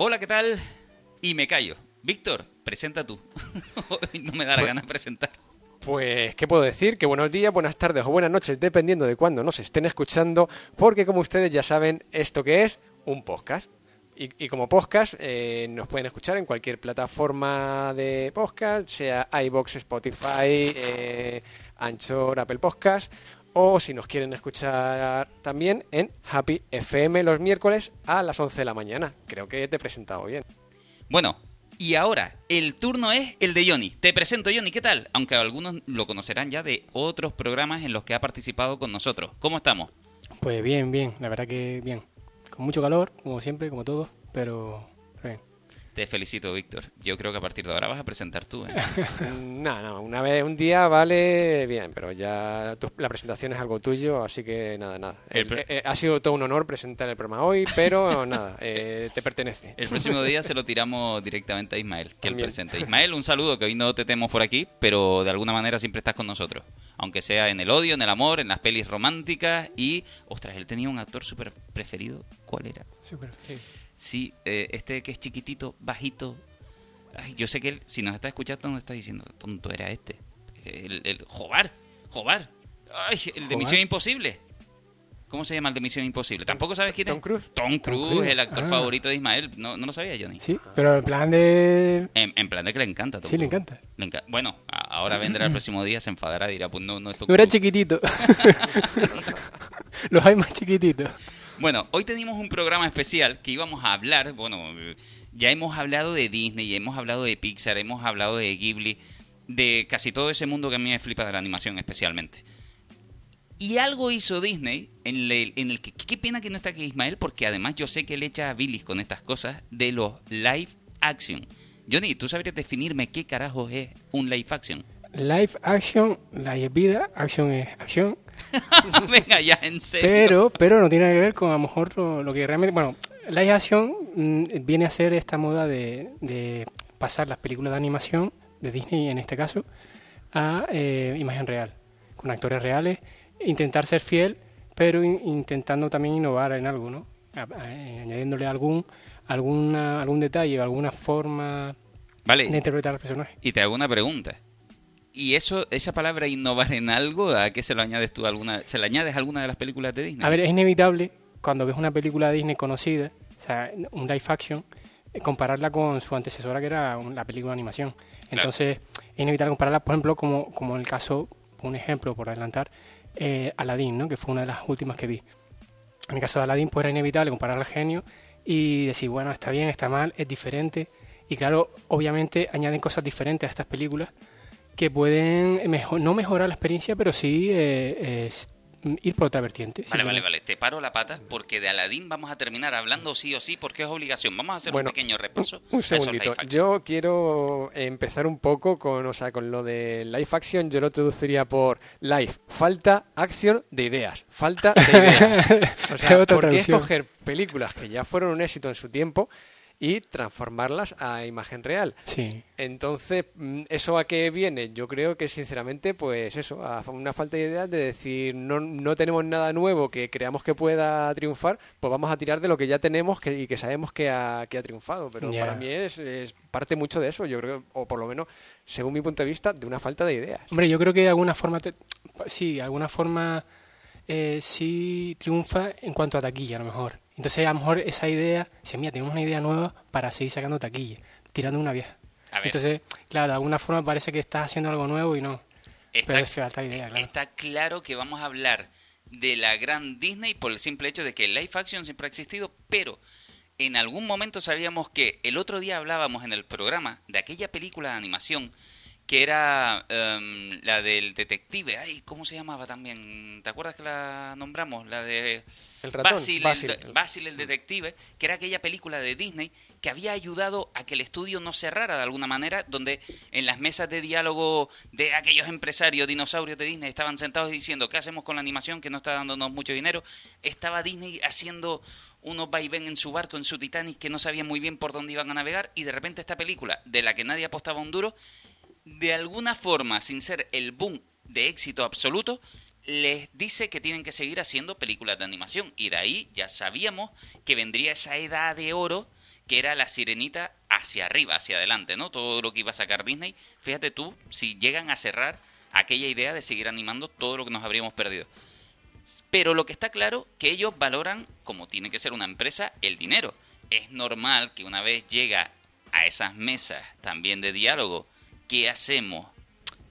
Hola, ¿qué tal? Y me callo. Víctor, presenta tú. No me da la gana de presentar. Pues, ¿qué puedo decir? Que buenos días, buenas tardes o buenas noches, dependiendo de cuándo nos estén escuchando, porque como ustedes ya saben, esto que es un podcast. Y, y como podcast eh, nos pueden escuchar en cualquier plataforma de podcast, sea iBox, Spotify, eh, Anchor, Apple Podcast, o si nos quieren escuchar también en Happy FM los miércoles a las 11 de la mañana. Creo que te he presentado bien. Bueno, y ahora el turno es el de Johnny. Te presento, Johnny, ¿qué tal? Aunque algunos lo conocerán ya de otros programas en los que ha participado con nosotros. ¿Cómo estamos? Pues bien, bien, la verdad que bien. Con mucho calor, como siempre, como todos, pero. Te felicito, Víctor. Yo creo que a partir de ahora vas a presentar tú. ¿eh? No, no, una vez, un día vale bien, pero ya tu- la presentación es algo tuyo, así que nada, nada. El El- eh, ha sido todo un honor presentar el programa hoy, pero nada, eh, te pertenece. El próximo día se lo tiramos directamente a Ismael, que él También. presente. Ismael, un saludo, que hoy no te tenemos por aquí, pero de alguna manera siempre estás con nosotros. Aunque sea en el odio, en el amor, en las pelis románticas y... Ostras, él tenía un actor súper preferido. ¿Cuál era? Súper. sí. Sí, eh, este que es chiquitito, bajito. Ay, yo sé que él, si nos está escuchando, nos está diciendo, tonto era este. El, el Jobar, Jobar. Ay, el de. Misión Imposible. ¿Cómo se llama el de Misión Imposible? ¿Tampoco sabes quién Tom es? Cruise. Tom Cruise, el actor Ah. favorito de Ismael. ¿No, no lo sabía, Johnny? Sí, pero en plan de... En, en plan de que le encanta. Tom Sí, le encanta. Le enca- bueno, ahora vendrá el próximo día, se enfadará, dirá, pues no, no es Tom No era chiquitito. Los hay más chiquititos. Bueno, hoy tenemos un programa especial que íbamos a hablar, bueno, ya hemos hablado de Disney, hemos hablado de Pixar, hemos hablado de Ghibli, de casi todo ese mundo que a mí me flipa de la animación especialmente. Y algo hizo Disney en el, en el que, qué pena que no está aquí Ismael, porque además yo sé que le echa a bilis con estas cosas de los live action. Johnny, ¿tú sabrías definirme qué carajos es un live action? Live action, live vida, action es acción, Venga ya, en serio. pero pero no tiene nada que ver con a lo mejor lo, lo que realmente... Bueno, live action mm, viene a ser esta moda de, de pasar las películas de animación, de Disney en este caso, a eh, imagen real, con actores reales, intentar ser fiel, pero in- intentando también innovar en algo, ¿no? A- a- añadiéndole algún, alguna, algún detalle alguna forma Vale, de interpretar al personaje. Y te hago una pregunta. ¿Y eso, esa palabra innovar en algo, a qué se lo añades tú? Alguna, ¿Se le añades a alguna de las películas de Disney? A ver, es inevitable cuando ves una película de Disney conocida, o sea, un live action, eh, compararla con su antecesora que era la película de animación. Entonces, es inevitable compararla, por ejemplo, como, como en el caso, un ejemplo por adelantar, eh, Aladdin, ¿no? que fue una de las últimas que vi. En el caso de Aladdin, pues era inevitable comparar al genio y decir, bueno, está bien, está mal, es diferente. Y claro, obviamente añaden cosas diferentes a estas películas que pueden no mejorar la experiencia, pero sí eh, es- ir por otra vertiente. Vale, vale, vale. Te paro la pata porque de Aladdin vamos a terminar hablando sí o sí porque es obligación. Vamos a hacer Bueno, un pequeño repaso. Un segundito. Yo quiero empezar un poco con, o sea, con lo de live action. Yo lo traduciría por live, falta action de ideas. Falta de ideas. O sea, ¿por qué escoger películas que ya fueron un éxito en su tiempo y transformarlas a imagen real? Sí. Entonces, mm, ¿eso a qué viene? Yo creo que sinceramente, pues eso, a una falta de ideas de decir no, no tenemos nada nuevo que creamos que pueda triunfar, pues vamos a tirar de lo que ya tenemos que, y que sabemos que ha, que ha triunfado. Pero para mí es, es parte mucho de eso, yo creo, o por lo menos, según mi punto de vista, de una falta de ideas. Hombre, yo creo que de alguna forma, te- sí, de alguna forma eh, sí triunfa en cuanto a taquilla, a lo mejor. Entonces, a lo mejor esa idea, dice, mira, tenemos una idea nueva para seguir sacando taquilla, tirando una vieja. A ver, Entonces, claro, de alguna forma parece que estás haciendo algo nuevo y no. está, Pero es falta de idea, claro. está claro que vamos a hablar de la gran Disney por el simple hecho de que el live action siempre ha existido, pero en algún momento sabíamos que el otro día hablábamos en el programa de aquella película de animación que era em, la del detective. Ay, ¿cómo se llamaba también? ¿Te acuerdas que la nombramos? La de El ratón, Basil, Basil. El, Basil el detective, que era aquella película de Disney que había ayudado a que el estudio no cerrara de alguna manera, donde en las mesas de diálogo de aquellos empresarios dinosaurios de Disney estaban sentados diciendo, ¿qué hacemos con la animación que no está dándonos mucho dinero? Estaba Disney haciendo unos vaivén en su barco, en su Titanic, que no sabían muy bien por dónde iban a navegar, y de repente esta película, de la que nadie apostaba un duro, de alguna forma, sin ser el boom de éxito absoluto, les dice que tienen que seguir haciendo películas de animación. Y de ahí ya sabíamos que vendría esa edad de oro que era la sirenita hacia arriba, hacia adelante, ¿no? Todo lo que iba a sacar Disney. Fíjate tú, si llegan a cerrar aquella idea de seguir animando todo lo que nos habríamos perdido. Pero lo que está claro que ellos valoran, como tiene que ser una empresa, el dinero. Es normal que una vez llega a esas mesas también de diálogo, ¿qué hacemos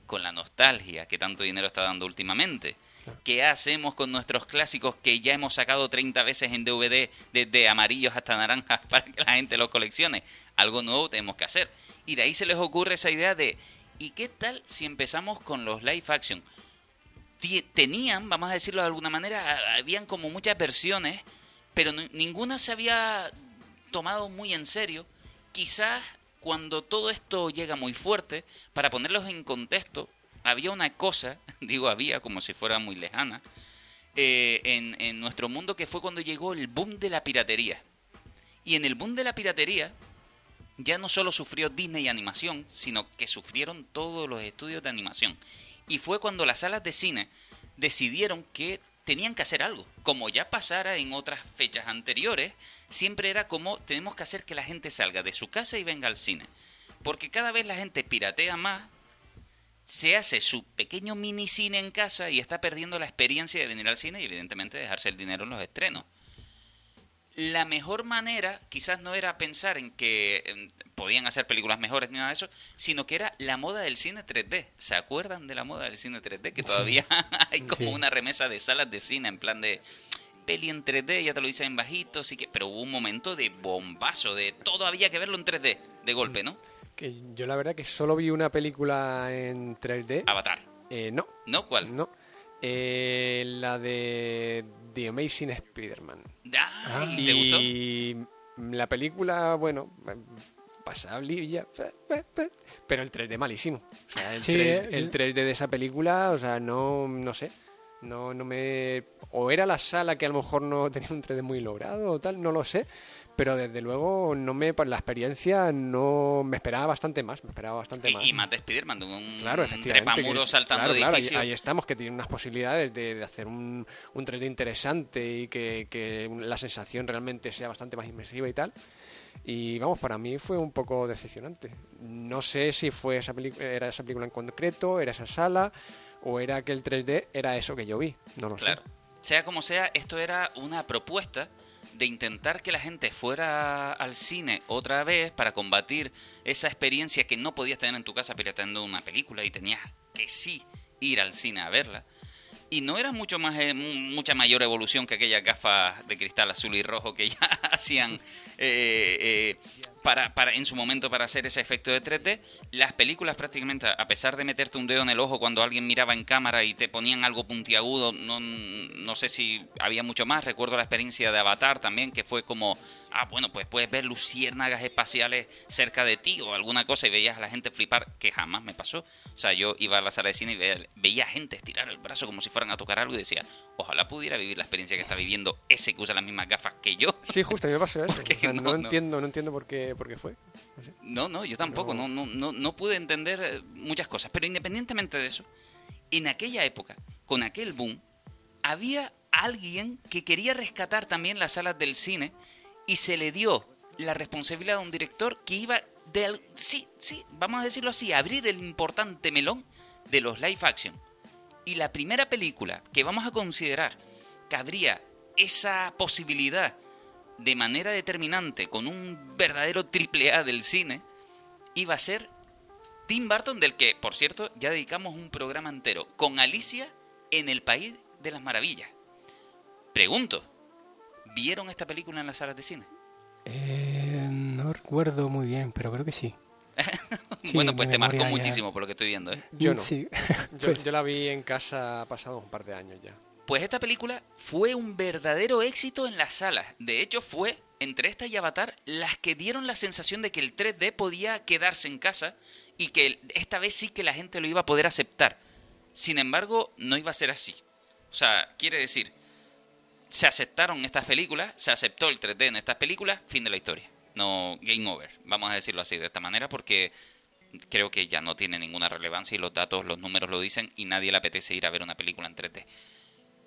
con la nostalgia que tanto dinero está dando últimamente? ¿Qué hacemos con nuestros clásicos que ya hemos sacado 30 veces en DVD, desde amarillos hasta naranjas, para que la gente los coleccione? Algo nuevo tenemos que hacer. Y de ahí se les ocurre esa idea de, ¿y qué tal si empezamos con los live action? Tenían, vamos a decirlo de alguna manera, habían como muchas versiones, pero ninguna se había tomado muy en serio. Quizás cuando todo esto llega muy fuerte, para ponerlos en contexto, había una cosa, digo había como si fuera muy lejana, eh, en, nuestro mundo que fue cuando llegó el boom de la piratería. Y en el boom de la piratería, ya no solo sufrió Disney Animación, sino que sufrieron todos los estudios de animación. Y fue cuando las salas de cine decidieron que tenían que hacer algo. Como ya pasara en otras fechas anteriores, siempre era como tenemos que hacer que la gente salga de su casa y venga al cine. Porque cada vez la gente piratea más, se hace su pequeño mini cine en casa y está perdiendo la experiencia de venir al cine y evidentemente dejarse el dinero en los estrenos. La mejor manera quizás no era pensar en que podían hacer películas mejores ni nada de eso, sino que era la moda del cine 3D. ¿Se acuerdan de la moda del cine 3D? Que todavía hay como una remesa de salas de cine en plan de peli en 3D, ya te lo dicen en bajito, sí que, pero hubo un momento de bombazo, de todo había que verlo en 3D, de golpe, ¿no? Que yo la verdad que solo vi una película en 3D. Avatar. Eh, no. ¿No? ¿Cuál? No. Eh, la de The Amazing Spider-Man. ¿Y ¿Te gustó? Y la película, bueno, pasable ya, pero el 3D malísimo. O sea, el, 3, el 3D de esa película, o sea, no, no sé. No, no me. O era la sala que a lo mejor no tenía un 3D muy logrado o tal, no lo sé pero desde luego no me la experiencia no me esperaba bastante más me esperaba bastante más. y más de Spiderman un claro efectivamente saltando claro, ahí, estamos que tiene unas posibilidades de, hacer un, un 3D interesante y que, que, la sensación realmente sea bastante más inmersiva y tal. Y vamos para mí fue un poco decepcionante. No sé si fue esa era esa película en concreto era esa sala o era que el 3D era eso que yo vi no lo claro. sé sea como sea esto era una propuesta de intentar que la gente fuera al cine otra vez para combatir esa experiencia que no podías tener en tu casa pirateando una película y tenías que sí ir al cine a verla. Y no era mucho más, eh, mucha mayor evolución que aquellas gafas de cristal azul y rojo que ya hacían eh, eh, para, para, en su momento para hacer ese efecto de 3D. Las películas prácticamente, a pesar de meterte un dedo en el ojo cuando alguien miraba en cámara y te ponían algo puntiagudo, no, no sé si había mucho más. Recuerdo la experiencia de Avatar también, que fue como, ah, bueno, pues puedes ver luciérnagas espaciales cerca de ti o alguna cosa y veías a la gente flipar, que jamás me pasó. O sea, yo iba a la sala de cine y veía, gente estirar el brazo como si fueran a tocar algo y decía, ojalá pudiera vivir la experiencia que está viviendo ese que usa las mismas gafas que yo. Sí, justo, me pasó eso. no, entiendo, no entiendo por qué porque fue. No, no, yo tampoco, no, no, no, no pude entender eh, muchas cosas. Pero independientemente de eso, en aquella época, con aquel boom, había alguien que quería rescatar también las salas del cine y se le dio la responsabilidad a un director que iba de, sí, sí, vamos a decirlo así, abrir el importante melón de los live action. Y la primera película que vamos a considerar que habría esa posibilidad de manera determinante con un verdadero triple A del cine iba a ser Tim Burton, del que, por cierto, ya dedicamos un programa entero, con Alicia en el País de las Maravillas. Pregunto, ¿vieron esta película en las salas de cine? Eh, no recuerdo muy bien, pero creo que sí. bueno, pues te marcó muchísimo por lo que estoy viendo. ¿eh? Yo no. yo, yo, la vi en casa pasado un par de años ya. Pues esta película fue un verdadero éxito en las salas. De hecho, fue, entre esta y Avatar, las que dieron la sensación de que el 3D podía quedarse en casa y que esta vez sí que la gente lo iba a poder aceptar. Sin embargo, no iba a ser así. O sea, quiere decir, se aceptaron estas películas, se aceptó el 3D en estas películas, fin de la historia. No, game over, vamos a decirlo así, de esta manera, porque creo que ya no tiene ninguna relevancia y los datos, los números lo dicen y nadie le apetece ir a ver una película en 3D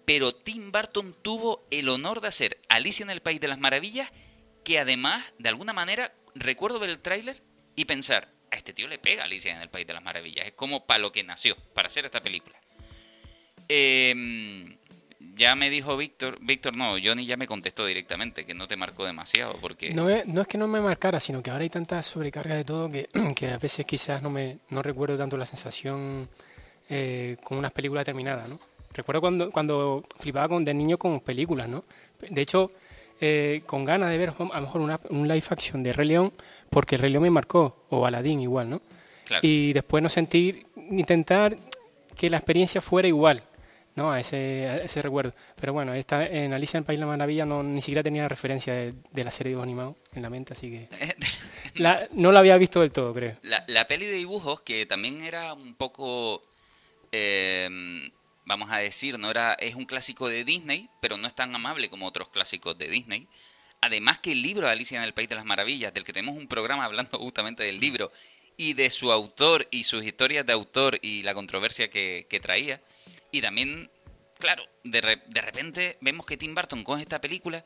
pero Tim Burton tuvo el honor de hacer Alicia en el País de las Maravillas que además, de alguna manera, recuerdo ver el tráiler y pensar, a este tío le pega Alicia en el País de las Maravillas. Es como para lo que nació, para hacer esta película. Eh, ya me dijo Víctor, Víctor no, Johnny ya me contestó directamente que no te marcó demasiado porque... No es, no es que no me marcara, sino que ahora hay tanta sobrecarga de todo que, que a veces quizás no me no recuerdo tanto la sensación eh, con unas películas terminadas, ¿no? Recuerdo cuando, cuando flipaba con, de niño con películas, ¿no? De hecho, eh, con ganas de ver a lo mejor una, un live action de Rey León, porque el Rey León me marcó, o Aladdin igual, ¿no? Claro. Y después no sentir, intentar que la experiencia fuera igual, ¿no? A ese, a ese recuerdo. Pero bueno, esta, en Alicia en el País de la Maravilla no, ni siquiera tenía referencia de, de la serie de dibujos animados en la mente, así que la- no la había visto del todo, creo. La, la peli de dibujos, que también era un poco, eh, vamos a decir, no era es un clásico de Disney, pero no es tan amable como otros clásicos de Disney. Además que el libro de Alicia en el País de las Maravillas, del que tenemos un programa hablando justamente del libro y de su autor y sus historias de autor y la controversia que, que traía. Y también, claro, de, re- de repente vemos que Tim Burton con esta película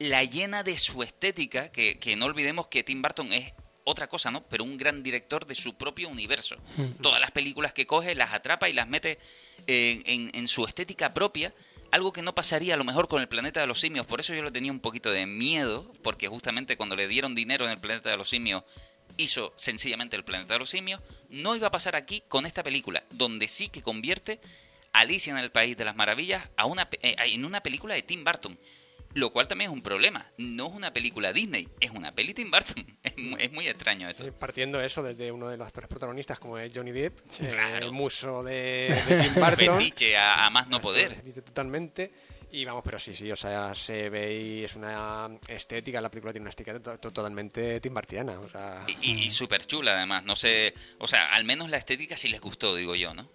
la llena de su estética, que, que no olvidemos que Tim Burton es otra cosa, ¿no? Pero un gran director de su propio universo. Todas las películas que coge las atrapa y las mete en, en- en su estética propia, algo que no pasaría a lo mejor con el planeta de los simios. Por eso yo le tenía un poquito de miedo, porque justamente cuando le dieron dinero en el planeta de los simios, hizo sencillamente el planeta de los simios. No iba a pasar aquí con esta película, donde sí que convierte Alicia en el País de las Maravillas a una, eh, en una película de Tim Burton. Lo cual también es un problema. No es una película Disney, es una peli Tim Burton. Es, mu- es muy extraño esto. Partiendo eso desde uno de los actores protagonistas como es Johnny Depp, eh, claro. el muso de, de Tim Burton. Fetiche a, a más no poder. Dice totalmente. Y vamos, pero sí, sí, o sea, se ve y es una estética, la película tiene una estética to- to- totalmente timbartiana, o sea... Y, y, súper chula además. No sé, o sea, al menos la estética sí les gustó, digo yo, ¿no?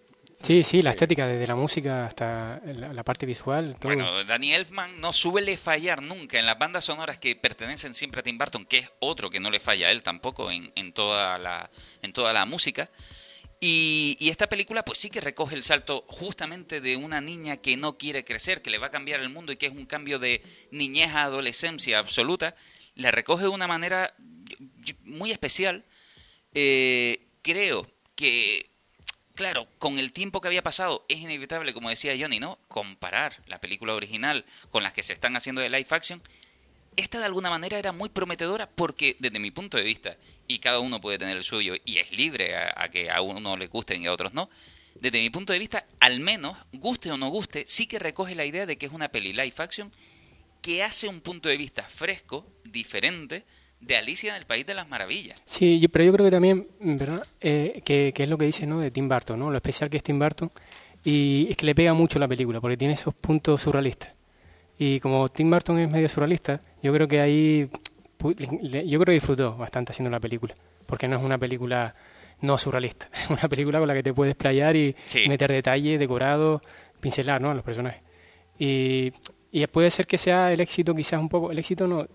Sí, sí, la Sí. estética, desde la música hasta la, la parte visual, todo. Bueno, Danny Elfman no suele fallar nunca en las bandas sonoras que pertenecen siempre a Tim Burton, que es otro que no le falla a él tampoco en, en toda la en toda la música. Y, y esta película pues sí que recoge el salto justamente de una niña que no quiere crecer, que le va a cambiar el mundo y que es un cambio de niñez a adolescencia absoluta. La recoge de una manera muy especial. Eh, creo que Claro, con el tiempo que había pasado es inevitable, como decía Johnny, ¿no? Comparar la película original con las que se están haciendo de live action. Esta de alguna manera era muy prometedora porque desde mi punto de vista, y cada uno puede tener el suyo y es libre a, a que a uno le gusten y a otros no, desde mi punto de vista, al menos, guste o no guste, sí que recoge la idea de que es una peli live action que hace un punto de vista fresco, diferente, de Alicia en el País de las Maravillas. Sí, yo- pero yo creo que también, ¿verdad? Eh, que, que es lo que dice, ¿no? De Tim Burton, ¿no? Lo especial que es Tim Burton. Y es que le pega mucho la película, porque tiene esos puntos surrealistas. Y como Tim Burton es medio surrealista, yo creo que ahí, yo creo que disfrutó bastante haciendo la película. Porque no es una película no surrealista. Es una película con la que te puedes playar y Sí. meter detalle, decorado, pincelar, ¿no? A los personajes. Y, y puede ser que sea el éxito quizás un poco, el éxito no,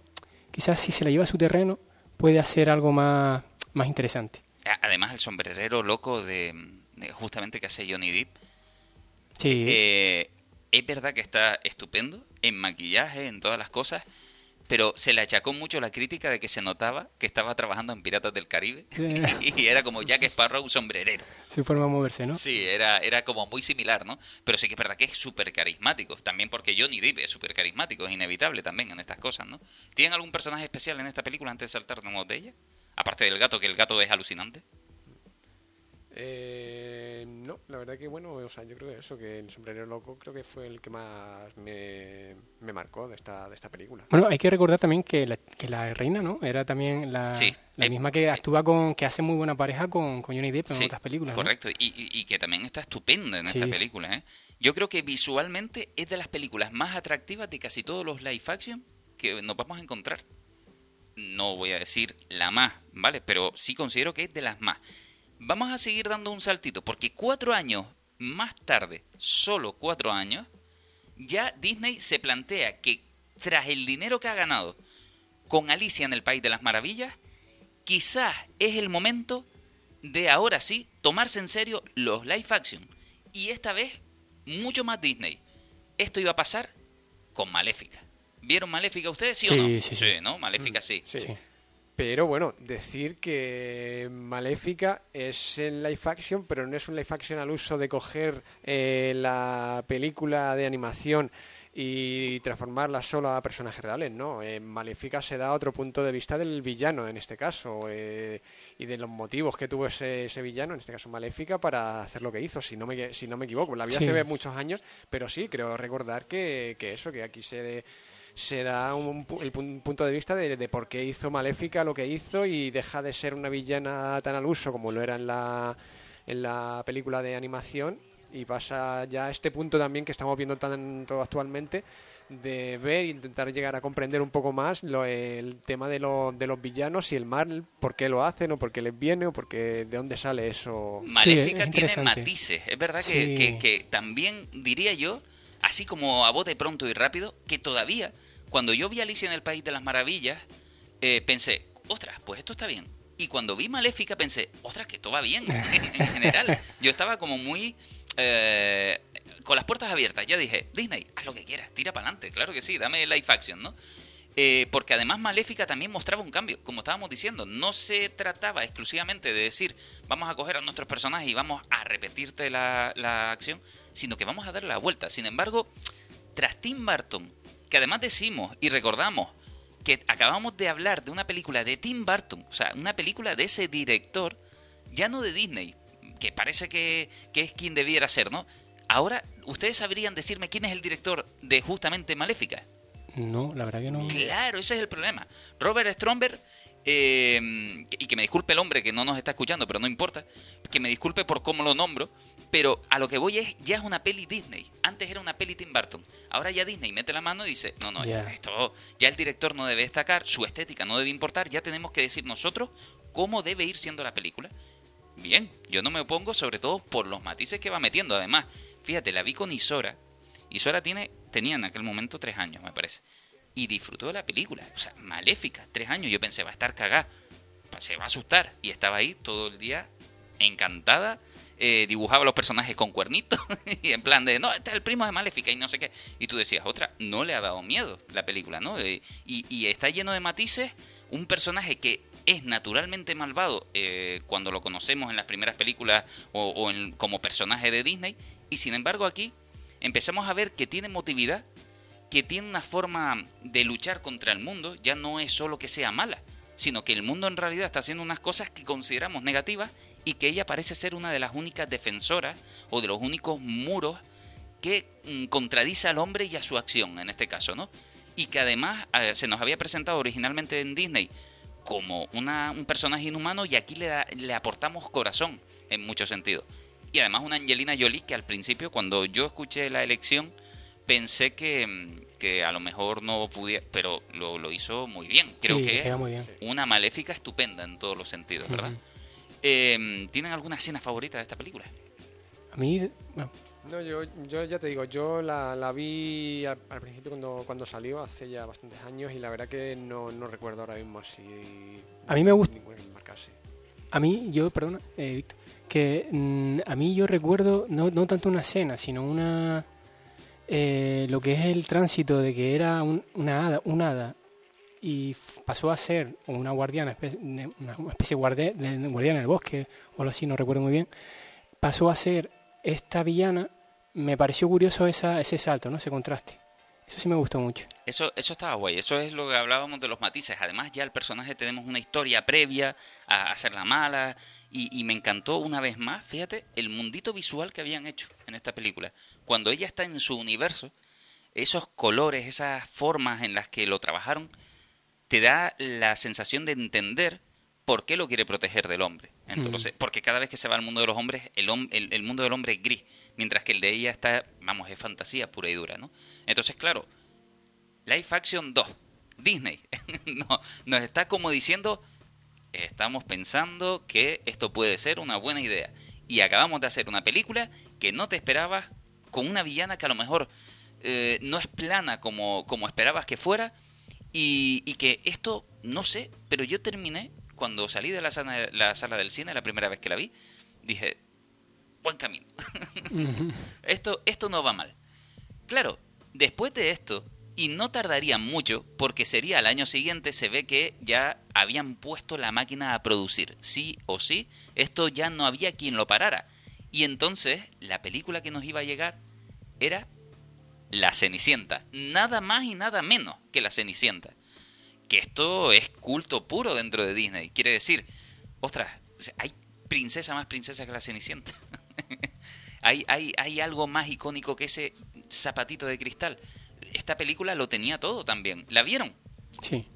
quizás si se la lleva a su terreno, puede hacer algo más, más interesante. Además, el sombrerero loco de, de justamente que hace Johnny Depp. Sí, eh, es verdad que está estupendo en maquillaje, en todas las cosas, pero se le achacó mucho la crítica de que se notaba que estaba trabajando en Piratas del Caribe Sí. y era como Jack Sparrow sombrerero. su forma de moverse, ¿no? Sí, era, era como muy similar, ¿no? Pero sí que es verdad que es súper carismático, también porque Johnny Depp es súper carismático, es inevitable también en estas cosas, ¿no? ¿Tienen algún personaje especial en esta película antes de saltarnos de ella? Aparte del gato, que el gato es alucinante. Eh, no, la verdad que bueno, o sea, yo creo que eso, que el sombrero loco creo que fue el que más me, me marcó de esta, de esta película. Bueno, hay que recordar también que la, que la reina, ¿no? Era también la, Sí. la Eh, misma que actúa con, que hace muy buena pareja con, con Johnny Depp en Sí, otras películas. Correcto, y, y- y que también está estupenda en Sí, esta película. ¿eh? Yo creo que visualmente es de las películas más atractivas de casi todos los live action que nos vamos a encontrar. No voy a decir la más, ¿vale? Pero sí considero que es de las más. Vamos a seguir dando un saltito, porque cuatro años más tarde, solo cuatro años, ya Disney se plantea que tras el dinero que ha ganado con Alicia en el País de las Maravillas, quizás es el momento de ahora sí tomarse en serio los live action. Y esta vez, mucho más Disney. Esto iba a pasar con Maléfica. ¿Vieron Maléfica ustedes, sí, Sí, o no? sí, sí. ¿no? Maléfica sí. Sí. Pero bueno, decir que Maléfica es en live action, pero no es un live action al uso de coger eh, la película de animación y transformarla solo a personajes reales, ¿no? En Maléfica se da otro punto de vista del villano en este caso eh, y de los motivos que tuvo ese, ese villano, en este caso Maléfica, para hacer lo que hizo, si no me, si no me equivoco. La vi Sí. hace muchos años, pero sí, creo recordar que, que eso, que aquí se se da un, pu- el pun- punto de vista de, de por qué hizo Maléfica lo que hizo y deja de ser una villana tan al uso como lo era en la, en la película de animación y pasa ya a este punto también que estamos viendo tanto actualmente de ver e intentar llegar a comprender un poco más lo- el tema de, lo- de los villanos y el mal, por qué lo hacen o por qué les viene o por qué, de dónde sale eso. Maléfica es tiene matices. Es verdad que- que también diría yo, así como a bote pronto y rápido, que todavía, cuando yo vi Alicia en el País de las Maravillas, eh, pensé, ostras, pues esto está bien. Y cuando vi Maléfica pensé, ostras, que esto va bien en, en general. Yo estaba como muy... eh, con las puertas abiertas. Ya dije, Disney, haz lo que quieras, tira para adelante. Claro que sí, dame live action, ¿no? Eh, porque además Maléfica también mostraba un cambio, como estábamos diciendo, no se trataba exclusivamente de decir vamos a coger a nuestros personajes y vamos a repetirte la, la acción, sino que vamos a darle la vuelta. Sin embargo, tras Tim Burton, que además decimos y recordamos que acabamos de hablar de una película de Tim Burton, o sea, una película de ese director, ya no de Disney, que parece que, que es quien debiera ser, ¿no? Ahora, ¿ustedes sabrían decirme quién es el director de justamente Maléfica? No, la verdad que no. Claro, ese es el problema. Robert Stromberg, eh, y que me disculpe el hombre que no nos está escuchando, pero no importa, que me disculpe por cómo lo nombro, pero a lo que voy es, ya es una peli Disney. Antes era una peli Tim Burton. Ahora ya Disney mete la mano y dice, no, no, Ya. esto, ya el director no debe destacar, su estética no debe importar, ya tenemos que decir nosotros cómo debe ir siendo la película. Bien, yo no me opongo sobre todo por los matices que va metiendo. Además, fíjate, la vi con Isora. Isora tiene, tenía en aquel momento tres años, me parece. Y disfrutó de la película. O sea, maléfica, tres años. Yo pensé, va a estar cagada. Se va a asustar. Y estaba ahí todo el día encantada. eh, dibujaba los personajes con cuernitos. y en plan de, no, este es el primo de Maléfica y no sé qué. Y tú decías, otra, no le ha dado miedo la película, ¿no? Eh, y, y está lleno de matices. Un personaje que es naturalmente malvado eh, cuando lo conocemos en las primeras películas o, o en- como personaje de Disney. Y sin embargo aquí empezamos a ver que tiene motividad, que tiene una forma de luchar contra el mundo, ya no es solo que sea mala, sino que el mundo en realidad está haciendo unas cosas que consideramos negativas y que ella parece ser una de las únicas defensoras o de los únicos muros que mm, contradice al hombre y a su acción en este caso, ¿no? Y que además eh, se nos había presentado originalmente en Disney como una, un personaje inhumano y aquí le, da- le aportamos corazón en muchos sentidos. Y además una Angelina Jolie que al principio cuando yo escuché la elección pensé que, mm, que a lo mejor no pudiera, pero lo, lo hizo muy bien. Creo sí, que muy bien. una maléfica estupenda en todos los sentidos, ¿verdad? Eh, ¿Tienen alguna escena favorita de esta película? A mí, bueno, No, yo, yo ya te digo, yo la, la vi al, al principio cuando, cuando salió, hace ya bastantes años, y la verdad que no, no recuerdo ahora mismo así. A mí me gusta- a mí, yo, perdona, eh, Víctor, que mm, a mí yo recuerdo no, no tanto una escena, sino una. eh, lo que es el tránsito de que era un- una hada, y pasó a ser una guardiana, una especie de guardia- de guardiana del bosque o algo así, no recuerdo muy bien, pasó a ser esta villana, me pareció curioso ese salto, ¿no? ese contraste. Eso sí me gustó mucho. Eso, eso estaba guay, eso es lo que hablábamos de los matices. Además, ya el personaje tenemos una historia previa a hacerla mala. Y, y me encantó una vez más, fíjate, el mundito visual que habían hecho en esta película. Cuando ella está en su universo, esos colores, esas formas en las que lo trabajaron, te da la sensación de entender por qué lo quiere proteger del hombre. Entonces, porque cada vez que se va al mundo de los hombres, el, hom- el, el mundo del hombre es gris, mientras que el de ella está, vamos, es fantasía pura y dura, ¿no? Entonces, claro, Live Action 2, Disney, no, nos está como diciendo, estamos pensando que esto puede ser una buena idea. Y acabamos de hacer una película que no te esperabas, con una villana que a lo mejor eh, no es plana como, como esperabas que fuera, y, y que esto, no sé, pero yo terminé, cuando salí de la sala, la sala del cine, la primera vez que la vi, dije, buen camino. Esto, esto no va mal. Claro, después de esto, Y no tardaría mucho, porque sería al año siguiente, se ve que ya habían puesto la máquina a producir. Sí o sí, esto ya no había quien lo parara. Y entonces, la película que nos iba a llegar era La Cenicienta. Nada más y nada menos que La Cenicienta. Que esto es culto puro dentro de Disney. Quiere decir, ostras, hay princesa más princesa que La Cenicienta. hay, hay, hay algo más icónico que ese zapatito de cristal esta película lo tenía todo también. ¿La vieron? Sí.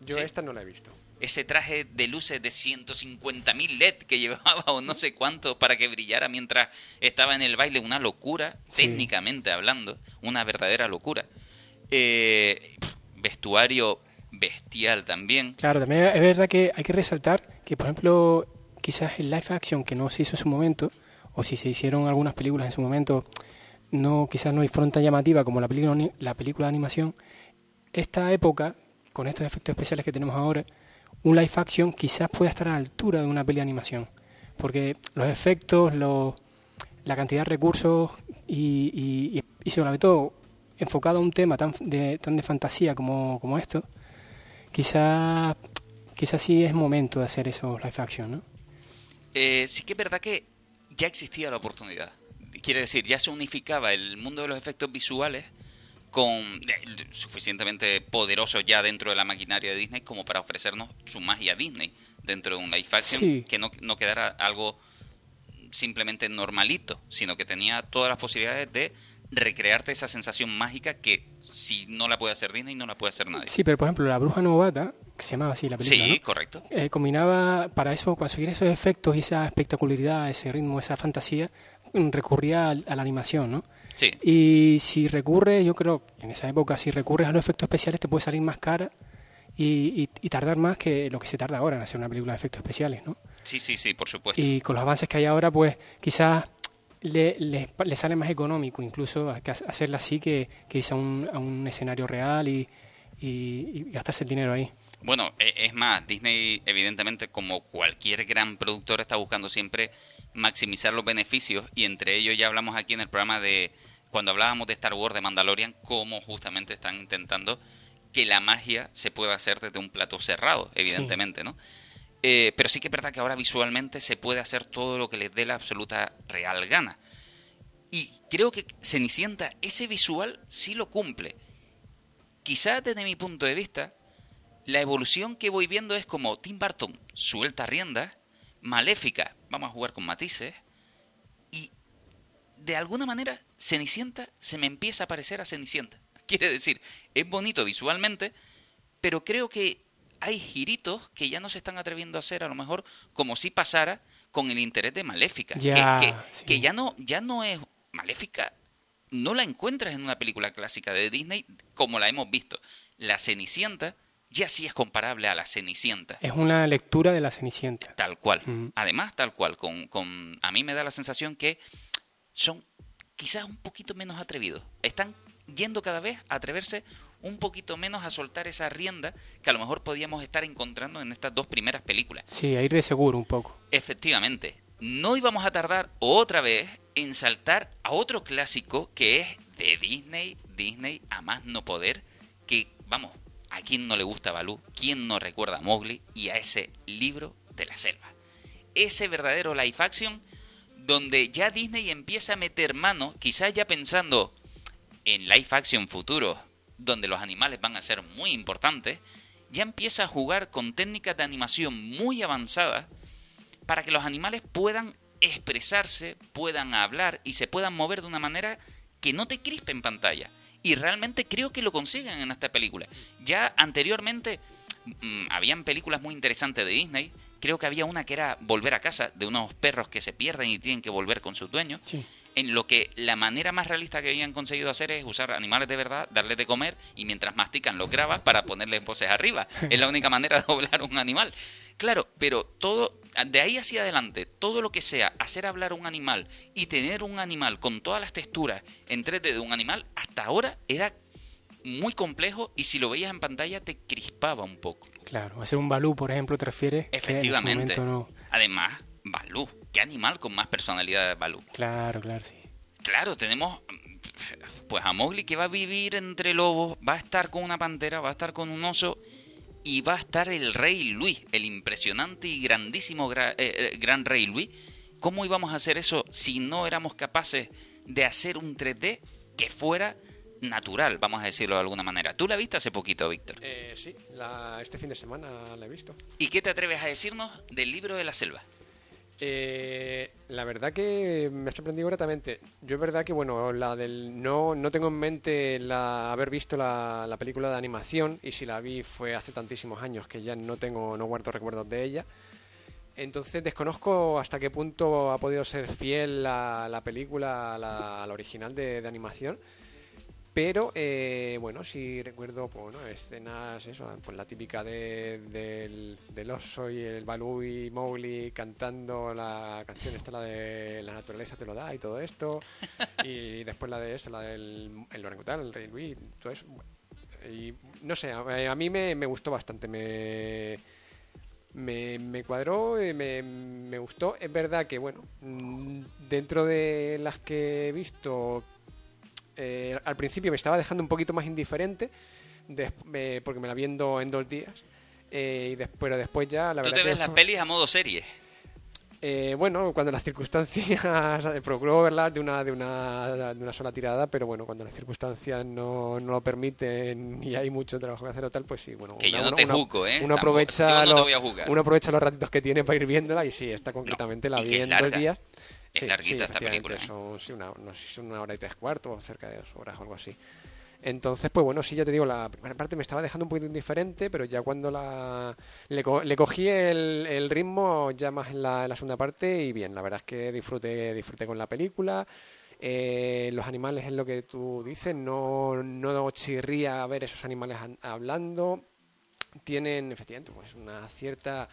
Yo esta no la he visto. Ese traje de luces de 150.000 LED que llevaba o no sé cuánto para que brillara mientras estaba en el baile, una locura, técnicamente hablando, una verdadera locura. Eh, vestuario bestial también. Claro, también es verdad que hay que resaltar que, por ejemplo, quizás el live action que no se hizo en su momento, o si se hicieron algunas películas en su momento, no quizás no hay fronta llamativa como la película, la película de animación, esta época, con estos efectos especiales que tenemos ahora, un live action quizás pueda estar a la altura de una peli de animación. Porque los efectos, la cantidad de recursos y, y, sobre todo enfocado a un tema tan de, tan de fantasía como, como esto, quizás quizás sí es momento de hacer esos live action, ¿no? Eh, sí que es verdad que ya existía la oportunidad quiere decir, ya se unificaba el mundo de los efectos visuales con suficientemente poderoso ya dentro de la maquinaria de Disney como para ofrecernos su magia Disney dentro de un live action que no, no quedara algo simplemente normalito, sino que tenía todas las posibilidades de recrearte esa sensación mágica que si no la puede hacer Disney no la puede hacer nadie. Sí, pero por ejemplo la bruja novata, que se llamaba así la película, Sí, correcto. Eh, combinaba para eso conseguir esos efectos y esa espectacularidad, ese ritmo, esa fantasía, recurría a, la animación, ¿no? Sí. Y si recurres, yo creo que en esa época, si recurres a los efectos especiales, te puede salir más cara y, tardar más que lo que se tarda ahora en hacer una película de efectos especiales, ¿no? Sí, sí, sí, por supuesto. Y con los avances que hay ahora, pues quizás le, le, sale más económico incluso hacerla así que, que irse a un, a un escenario real y, y, gastarse el dinero ahí. Bueno, e, es más, Disney evidentemente como cualquier gran productor está buscando siempre maximizar los beneficios y entre ellos ya hablamos aquí en el programa de cuando hablábamos de Star Wars de Mandalorian cómo justamente están intentando que la magia se pueda hacer desde un plato cerrado, evidentemente, ¿no? Eh, pero sí que es verdad que ahora visualmente se puede hacer todo lo que les dé la absoluta real gana. Y creo que Cenicienta ese visual sí lo cumple. Quizás desde mi punto de vista, la evolución que voy viendo es como Tim Burton suelta riendas maléfica, vamos a jugar con matices, y de alguna manera Cenicienta se me empieza a parecer a Cenicienta. Quiere decir, es bonito visualmente, pero creo que hay giritos que ya no se están atreviendo a hacer, a lo mejor como si pasara con el interés de Maléfica, que, que, ya no ya no es Maléfica, no la encuentras en una película clásica de Disney como la hemos visto. La Cenicienta ya sí es comparable a la Cenicienta. Es una lectura de la Cenicienta. Tal cual. Además, tal cual. Con, con, a mí me da la sensación que son quizás un poquito menos atrevidos. Están yendo cada vez a atreverse un poquito menos a soltar esa rienda que a lo mejor podíamos estar encontrando en estas dos primeras películas. Sí, a ir de seguro un poco. Efectivamente. No íbamos a tardar otra vez en saltar a otro clásico que es de Disney, Disney a más no poder, que vamos, ¿A quién no le gusta Balú? ¿Quién no recuerda a Mowgli y a ese libro de la selva? Ese verdadero live action donde ya Disney empieza a meter mano, quizás ya pensando en live action futuro, donde los animales van a ser muy importantes, ya empieza a jugar con técnicas de animación muy avanzadas para que los animales puedan expresarse, puedan hablar y se puedan mover de una manera que no te crispe en pantalla. Y realmente creo que lo consiguen en esta película. Ya anteriormente mm, habían películas muy interesantes de Disney. Creo que había una que era Volver a casa, de unos perros que se pierden y tienen que volver con sus dueños. En lo que la manera más realista que habían conseguido hacer es usar animales de verdad, darles de comer y mientras mastican los grabas para ponerles voces arriba. es la única manera de doblar un animal. Claro, pero todo de ahí hacia adelante, todo lo que sea hacer hablar a un animal y tener un animal con todas las texturas en 3D de un animal, hasta ahora era muy complejo y si lo veías en pantalla te crispaba un poco. Claro, hacer un Balú, por ejemplo, te refieres. Efectivamente. Además, Balú, ¿qué animal con más personalidad de Balú? Claro, claro, sí. Claro, tenemos pues a Mowgli que va a vivir entre lobos, va a estar con una pantera, va a estar con un oso y va a estar el rey Luis, el impresionante y grandísimo gra- eh, eh, gran rey Luis. ¿Cómo íbamos a hacer eso si no éramos capaces de hacer un 3D que fuera natural, vamos a decirlo de alguna manera? Tú la viste hace poquito, Víctor. Eh, sí, la- este fin de semana la he visto. ¿Y qué te atreves a decirnos del libro de la selva? Eh, la verdad que me ha sorprendido gratamente. Yo es verdad que, bueno, la del no, no tengo en mente la, haber visto la, la película de animación y si la vi fue hace tantísimos años que ya no tengo, no guardo recuerdos de ella. Entonces desconozco hasta qué punto ha podido ser fiel la, la película la, original de animación. Pero eh, bueno, sí recuerdo pues, escenas, eso, pues la típica de, del, del oso y el Balú y Mowgli cantando la canción esta, la de la naturaleza te lo da y todo esto. Y después la de eso, la del el orangután, el rey Luis, todo eso. Y no sé, a, a mí me, me gustó bastante, me, me, me cuadró, eh, me, me gustó. Es verdad que, bueno, mm, dentro de las que he visto, eh, al principio me estaba dejando un poquito más indiferente, eh, porque me la viendo en dos días. eh, y des- pero después ya, la Tú verdad te que ves las fue- pelis a modo serie. bueno, cuando las circunstancias, procuro verlas de una, de, una, de una sola tirada, pero bueno, cuando las circunstancias no, no lo permiten y hay mucho trabajo que hacer o tal, pues sí, bueno. Que yo una- no uno- te uno- juzgo, ¿eh? Uno Tampoco- aprovecha, yo no te los- voy a juzgar. uno aprovecha los ratitos que tiene para ir viéndola y sí, está concretamente la y que vi es en dos larga. días. Es Sí, larguita sí, esta película. Son, sí, una, no sé si son una hora y tres cuartos o cerca de dos horas o algo así. Entonces, pues bueno, sí, ya te digo, la primera parte me estaba dejando un poquito indiferente, pero ya cuando la le, co- le cogí el, el ritmo ya más en la, en la segunda parte y bien, la verdad es que disfruté, disfruté con la película. Eh, los animales es lo que tú dices, no, no chirría ver esos animales an- hablando. Tienen, efectivamente, pues una cierta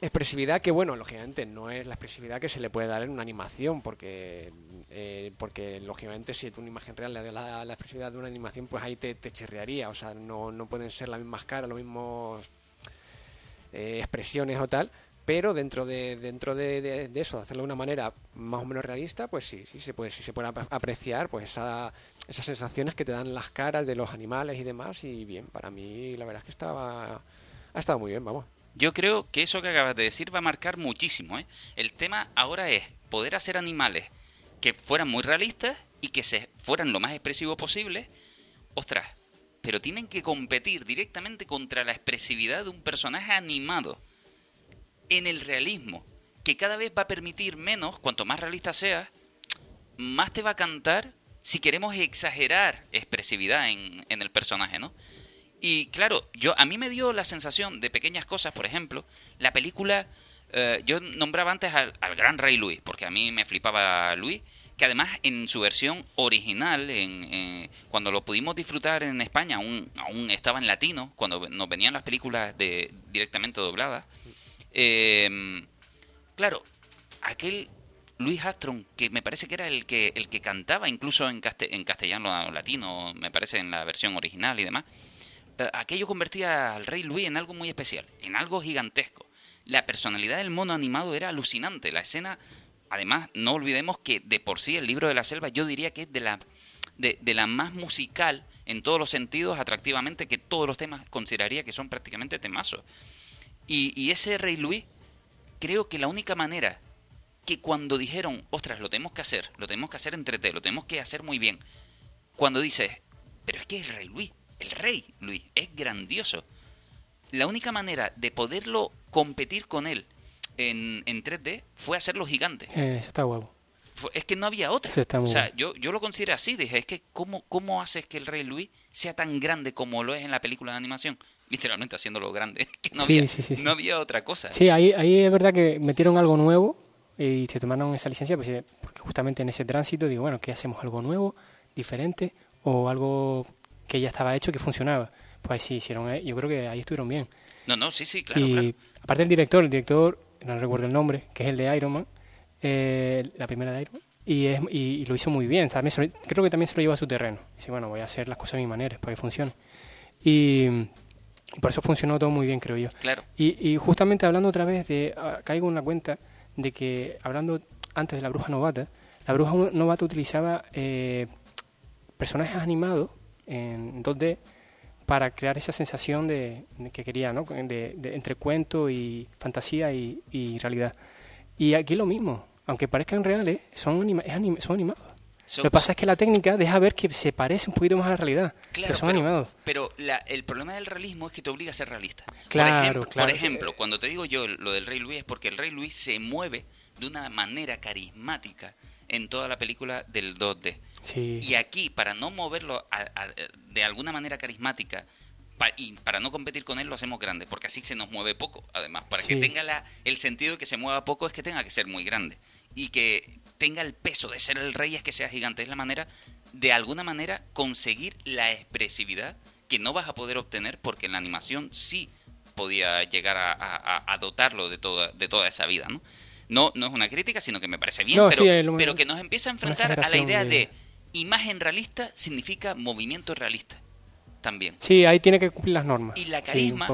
expresividad que bueno lógicamente no es la expresividad que se le puede dar en una animación porque eh, porque lógicamente si una imagen real le das la, la expresividad de una animación pues ahí te, te o sea no, no pueden ser las mismas caras los mismos eh, expresiones o tal pero dentro de dentro de, de- eso de hacerlo de una manera más o menos realista pues sí sí se puede sí se puede ap- apreciar pues esa- esas sensaciones que te dan las caras de los animales y demás y bien para mí la verdad es que estaba ha estado muy bien vamos Yo creo que eso que acabas de decir va a marcar muchísimo. ¿eh? El tema ahora es poder hacer animales que fueran muy realistas y que se fueran lo más expresivos posible. Ostras, pero tienen que competir directamente contra la expresividad de un personaje animado en el realismo, que cada vez va a permitir menos, cuanto más realista seas, más te va a cantar si queremos exagerar expresividad en, en el personaje, ¿no? Y claro, yo a mí me dio la sensación de pequeñas cosas, por ejemplo, la película, eh, yo nombraba antes al, al gran rey Luis, porque a mí me flipaba Luis, que además en su versión original, en, eh, cuando lo pudimos disfrutar en España, aún, aún estaba en latino, cuando nos venían las películas de directamente dobladas. Eh, claro, aquel Luis Armstrong, que me parece que era el que, el que cantaba incluso en, caste- en castellano latino, me parece en la versión original y demás, aquello convertía al rey Luis en algo muy especial, en algo gigantesco. La personalidad del mono animado era alucinante. La escena, además, no olvidemos que de por sí el libro de la selva yo diría que es de la, de, la más musical en todos los sentidos, atractivamente, que todos los temas consideraría que son prácticamente temazos. Y, ese rey Luis, creo que la única manera que cuando dijeron, ostras, lo tenemos que hacer, lo tenemos que hacer en 3D, lo tenemos que hacer muy bien, cuando dices, pero es que el rey Luis, el rey Luis, es grandioso. La única manera de poderlo competir con él en, en 3D fue hacerlo gigante. Eh, eso está guapo. Es que no había otra. Está o sea, yo, yo lo considero así. Dije, es que ¿cómo, ¿cómo haces que el Rey Luis sea tan grande como lo es en la película de animación? Literalmente haciéndolo grande. Que no, Sí, había, sí, sí, sí. no había otra cosa. Sí, ahí, ahí es verdad que metieron algo nuevo y se tomaron esa licencia pues, eh, porque justamente en ese tránsito digo, bueno, ¿qué hacemos? ¿Algo nuevo, diferente o algo que ya estaba hecho que funcionaba? Pues sí, hicieron, yo creo que ahí estuvieron bien. No, no, sí, sí, claro, y claro. aparte el director, el director, no recuerdo el nombre, que es el de Iron Man, eh, la primera de Iron Man, y, es, y, y lo hizo muy bien. También lo- creo que también se lo lleva a su terreno. Dice, bueno, voy a hacer las cosas a mi manera para que funcione. Y, y por eso funcionó todo muy bien, creo yo. Claro. Y, y justamente hablando otra vez de, ah, caigo en la cuenta de que hablando antes de la bruja novata, la bruja novata utilizaba eh, personajes animados en 2D para crear esa sensación de, que quería, ¿no? De, entre cuento y fantasía y, realidad. Y aquí lo mismo, aunque parezcan reales, son, son animados. lo que pasa es que la técnica deja ver que se parece un poquito más a la realidad, pero son animados. Pero el problema del realismo es que te obliga a ser realista. Claro, por ejemplo, claro. Por ejemplo, cuando te digo yo lo del Rey Luis es porque el Rey Luis se mueve de una manera carismática en toda la película del 2D. Y aquí, para no moverlo de alguna manera carismática y para no competir con él, lo hacemos grande, porque así se nos mueve poco. Además, para que tenga la, el sentido de que se mueva poco, es que tenga que ser muy grande. Y que tenga el peso de ser el rey, es que sea gigante. Es la manera, de alguna manera, conseguir la expresividad que no vas a poder obtener, porque en la animación sí podía llegar a, dotarlo de toda, de toda esa vida, ¿no? No, no es una crítica, sino que me parece bien, pero, pero que nos empieza a enfrentar a la idea de imagen realista significa movimiento realista también. Sí, ahí tiene que cumplir las normas. Y la carisma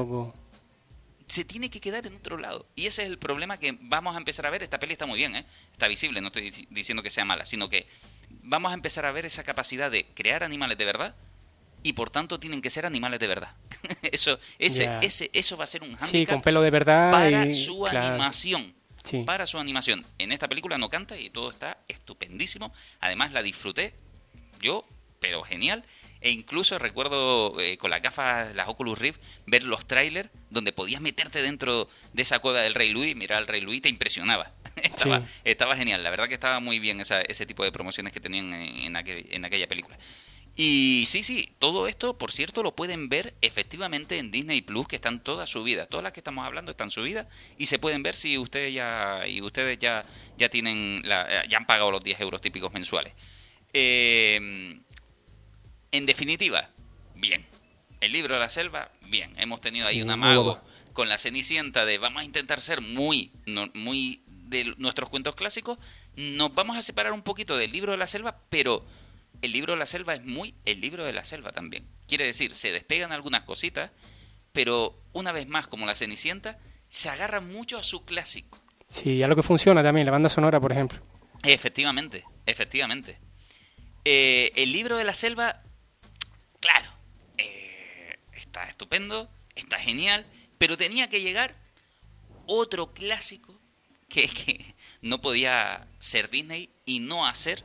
se tiene que quedar en otro lado. Y ese es el problema que vamos a empezar a ver. Esta peli está muy bien, ¿eh? está visible, no estoy diciendo que sea mala, sino que vamos a empezar a ver esa capacidad de crear animales de verdad y por tanto tienen que ser animales de verdad. eso, ese, ese, eso va a ser un handicap sí, con pelo de verdad para su animación. Para su animación. En esta película no canta y todo está estupendísimo. Además la disfruté yo, pero genial. E incluso recuerdo eh, con las gafas, las Oculus Rift, ver los trailers donde podías meterte dentro de esa cueva del Rey Luis, mirar al Rey Luis, te impresionaba. estaba, estaba genial, la verdad que estaba muy bien esa, ese tipo de promociones que tenían en, en aquella película. Y sí, sí, todo esto, por cierto, lo pueden ver efectivamente en Disney Plus, que están todas subidas. Todas las que estamos hablando están subidas y se pueden ver si ustedes ya y ustedes ya ya tienen la, ya han pagado los 10 euros típicos mensuales. Eh, en definitiva, bien. El libro de la selva, bien. Hemos tenido ahí un amago con la Cenicienta de vamos a intentar ser muy, muy de nuestros cuentos clásicos. Nos vamos a separar un poquito del libro de la selva, pero el libro de la selva es muy el libro de la selva también. Quiere decir, se despegan algunas cositas, pero una vez más, como la Cenicienta, se agarra mucho a su clásico. Sí, a lo que funciona también, la banda sonora, por ejemplo. Efectivamente, efectivamente. Eh, el libro de la selva, claro, eh, está estupendo, está genial, pero tenía que llegar otro clásico que, que no podía ser Disney y no hacer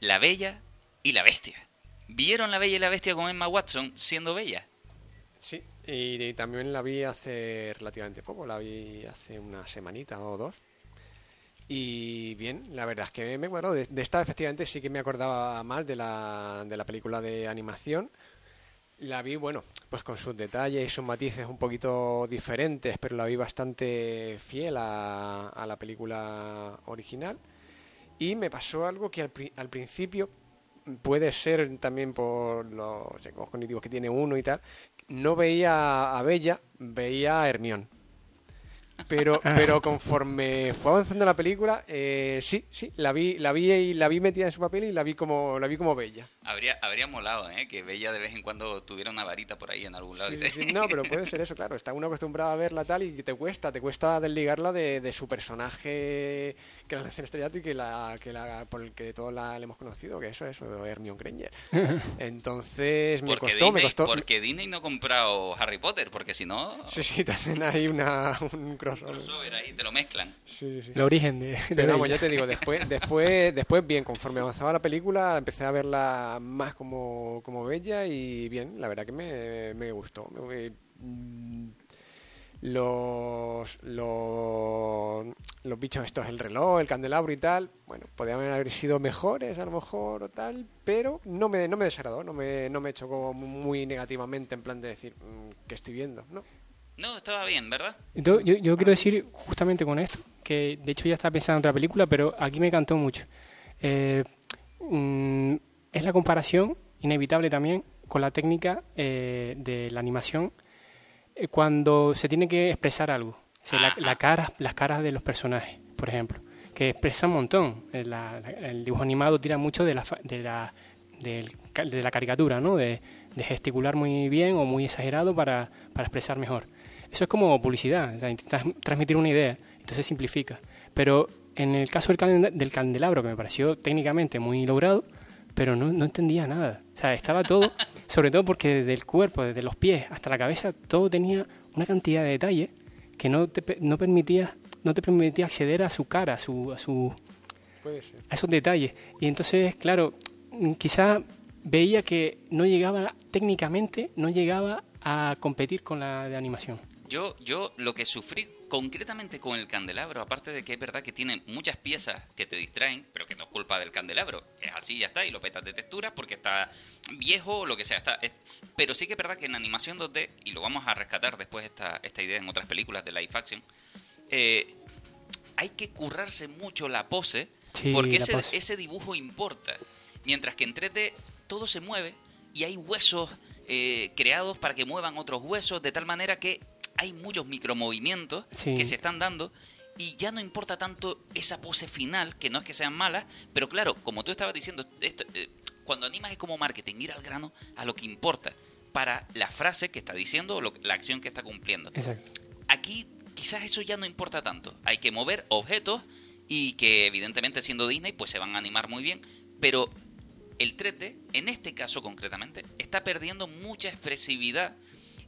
La Bella y la Bestia. ¿Vieron La Bella y la Bestia con Emma Watson siendo bella? Sí, y, también la vi hace relativamente poco, la vi hace una semanita o dos. Y bien, la verdad es que me acuerdo de, esta, efectivamente sí que me acordaba más de la, de la película de animación. La vi, bueno, pues con sus detalles y sus matices un poquito diferentes, pero la vi bastante fiel a, a la película original. Y me pasó algo que al, al principio puede ser también por los cognitivos que tiene uno y tal, no veía a Bella, veía a Hermión. Pero, ah. pero conforme fue avanzando la película, eh, sí, sí, la vi, la vi y la vi metida en su papel y la vi como, la vi como Bella. Habría, habría molado, ¿eh? Que Bella de vez en cuando tuviera una varita por ahí en algún lado. no, pero puede ser eso, claro. Está uno acostumbrado a verla tal y te cuesta, te cuesta desligarla de, de su personaje que la hace estrellato y que la, que la, por el que todos la, hemos conocido, que eso es Hermione Granger. Entonces me costó, me costó. Porque Disney no ha comprado Harry Potter, porque si no. Sí, sí, también hay una, un crossover. ahí, te lo mezclan. Sí, sí. El origen de. Pero vamos, ya te digo, después, después, después bien, conforme avanzaba la película, empecé a verla más como, como bella y bien, la verdad que me, me gustó. Mm, los, los, los bichos estos, el reloj, el candelabro y tal, bueno, podrían haber sido mejores a lo mejor o tal, pero no me, no me desagradó, no me, no me chocó muy negativamente en plan de decir, mm, que estoy viendo? No. No, estaba bien, ¿verdad? Yo, yo, quiero decir justamente con esto, que de hecho ya estaba pensando en otra película, pero aquí me encantó mucho. Eh, mm, es la comparación, inevitable también, con la técnica eh, de la animación eh, cuando se tiene que expresar algo. la, cara, las caras de los personajes, por ejemplo, que expresan un montón. el dibujo animado tira mucho de la, de la, de la caricatura, ¿no? De, de, gesticular muy bien o muy exagerado para, para expresar mejor. Eso es como publicidad, o intentas transmitir una idea, entonces simplifica. Pero en el caso del, del candelabro, que me pareció técnicamente muy logrado, pero no, no entendía nada. O sea, estaba todo, sobre todo porque desde el cuerpo, desde los pies hasta la cabeza, todo tenía una cantidad de detalles que no te, no permitía, no te permitía acceder a su cara, a su, a su, Puede ser. a esos detalles. Y entonces, claro, quizá veía que no llegaba, técnicamente, no llegaba a competir con la de animación. Yo, yo lo que sufrí concretamente con el candelabro, aparte de que es verdad que tiene muchas piezas que te distraen, pero que no es culpa del candelabro, es así ya está, y lo petas de textura porque está viejo o lo que sea. Está, es- pero sí que es verdad que en animación 2D, y lo vamos a rescatar después esta, esta idea en otras películas de live action, eh, hay que currarse mucho la pose, Sí, porque la ese, pose. ese dibujo importa. Mientras que en 3D todo se mueve y hay huesos eh, creados para que muevan otros huesos, de tal manera que hay muchos micromovimientos Sí. que se están dando y ya no importa tanto esa pose final, que no es que sean malas, pero claro, como tú estabas diciendo, esto, eh, cuando animas es como marketing, ir al grano a lo que importa para la frase que está diciendo o lo- la acción que está cumpliendo. Exacto. Aquí quizás eso ya no importa tanto. Hay que mover objetos y que evidentemente siendo Disney pues se van a animar muy bien, pero el 3D, en este caso concretamente, está perdiendo mucha expresividad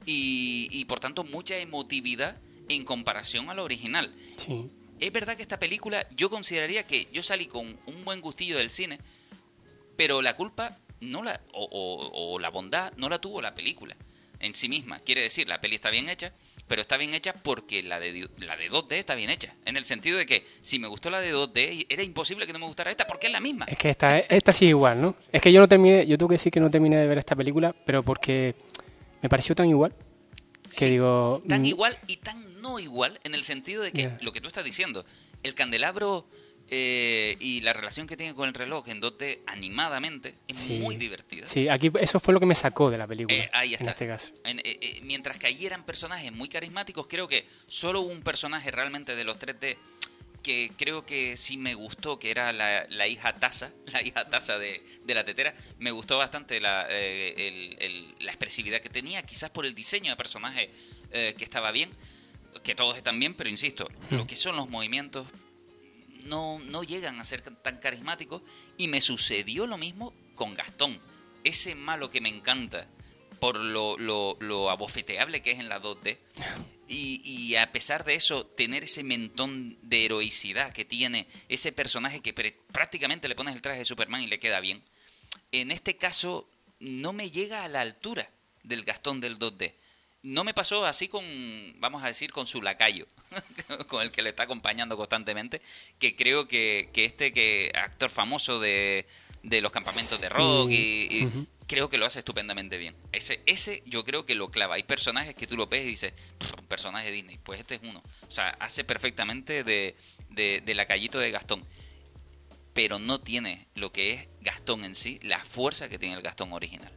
y, y, por tanto mucha emotividad en comparación a lo original. Sí. Es verdad que esta película yo consideraría que yo salí con un buen gustillo del cine, pero la culpa no la o, o- o la bondad no la tuvo la película en sí misma. Quiere decir, la peli está bien hecha, pero está bien hecha porque la de la de 2D está bien hecha, en el sentido de que si me gustó la de 2D era imposible que no me gustara esta porque es la misma. Es que esta, esta sí es igual, ¿no? Es que yo no terminé, yo tengo que decir que no terminé de ver esta película, pero porque me pareció tan igual que Sí, digo... tan mm, igual y tan no igual en el sentido de que lo que tú estás diciendo, el candelabro eh, y la relación que tiene con el reloj en 2D animadamente es Sí. muy divertida. Sí, aquí eso fue lo que me sacó de la película, Eh, ahí está. en este caso. En- eh, mientras que allí eran personajes muy carismáticos, creo que solo un personaje realmente de los 3D que creo que sí me gustó, que era la, la hija Taza, la hija Taza de, de la tetera. Me gustó bastante la, eh, el- el- la expresividad que tenía, quizás por el diseño de personaje eh, que estaba bien, que todos están bien, pero insisto, lo que son los movimientos no, no llegan a ser tan carismáticos y me sucedió lo mismo con Gastón. Ese malo que me encanta por lo, lo, lo abofeteable que es en la 2D y, y a pesar de eso tener ese mentón de heroicidad que tiene ese personaje que prácticamente le pones el traje de Superman y le queda bien. En este caso no me llega a la altura del Gastón del 2D. No me pasó así con, vamos a decir, con su lacayo, con el que le está acompañando constantemente, que creo que, que este que actor famoso de, de los campamentos de rock y. creo que lo hace estupendamente bien. Ese, ese yo creo que lo clava. Hay personajes que tú lo ves y dices, "Pff, un personaje de Disney, pues este es uno. O sea, hace perfectamente de, de, de lacayito de Gastón. Pero no tiene lo que es Gastón en sí, la fuerza que tiene el Gastón original.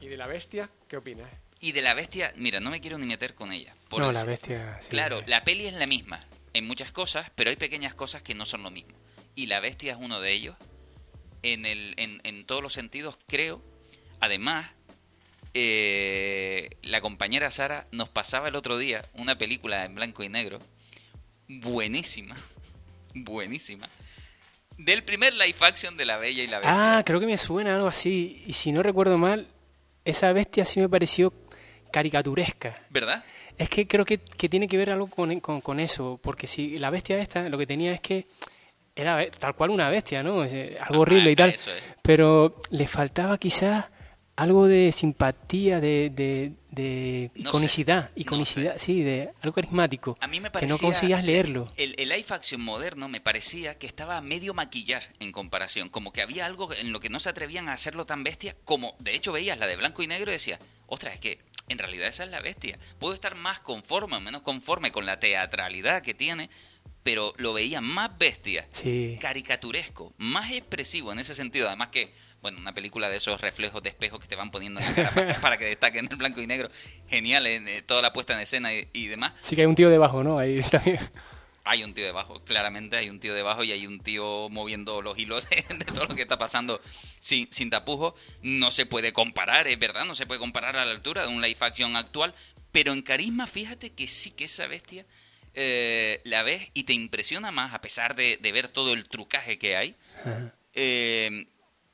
¿Y de la bestia? ¿Qué opinas? Y de la bestia, mira, no me quiero ni meter con ella. por no, el- la bestia... sí. Claro, la peli es la misma en muchas cosas, pero hay pequeñas cosas que no son lo mismo. Y la bestia es uno de ellos. En, el, en, en todos los sentidos, creo. Además, eh, la compañera Sara nos pasaba el otro día una película en blanco y negro. Buenísima. Buenísima. Del primer live action de La Bella y la Bestia. Ah, creo que me suena algo así. Y si no recuerdo mal, esa bestia sí me pareció caricaturesca. ¿Verdad? Es que creo que, que tiene que ver algo con, con, con eso, porque si la bestia esta lo que tenía es que era tal cual una bestia, ¿no? Eh, algo horrible y tal, es. pero le faltaba quizás algo de simpatía, de, de, de No iconicidad, no iconicidad, sí, de algo carismático, A mí me que parecía... no conseguías leerlo. El, el live action moderno me parecía que estaba a medio maquillar en comparación. Como que había algo en lo que no se atrevían a hacerlo tan bestia como... De hecho veías la de blanco y negro y decías, ostras, es que en realidad esa es la bestia. Puedo estar más conforme o menos conforme con la teatralidad que tiene, pero lo veía más bestia, Sí, caricaturesco, más expresivo en ese sentido. Además que, bueno, una película de esos reflejos de espejos que te van poniendo en la cara para, para que destaquen el blanco y negro. Genial, en, eh, toda la puesta en escena y- y demás. sí que hay un tío debajo, ¿no? Ahí también. Hay un tío debajo, claramente hay un tío debajo y hay un tío moviendo los hilos de, de todo lo que está pasando sin, sin tapujos. No se puede comparar, es verdad, no se puede comparar a la altura de un live action actual, pero en carisma fíjate que sí que esa bestia eh, la ves y te impresiona más, a pesar de, de ver todo el trucaje que hay, eh,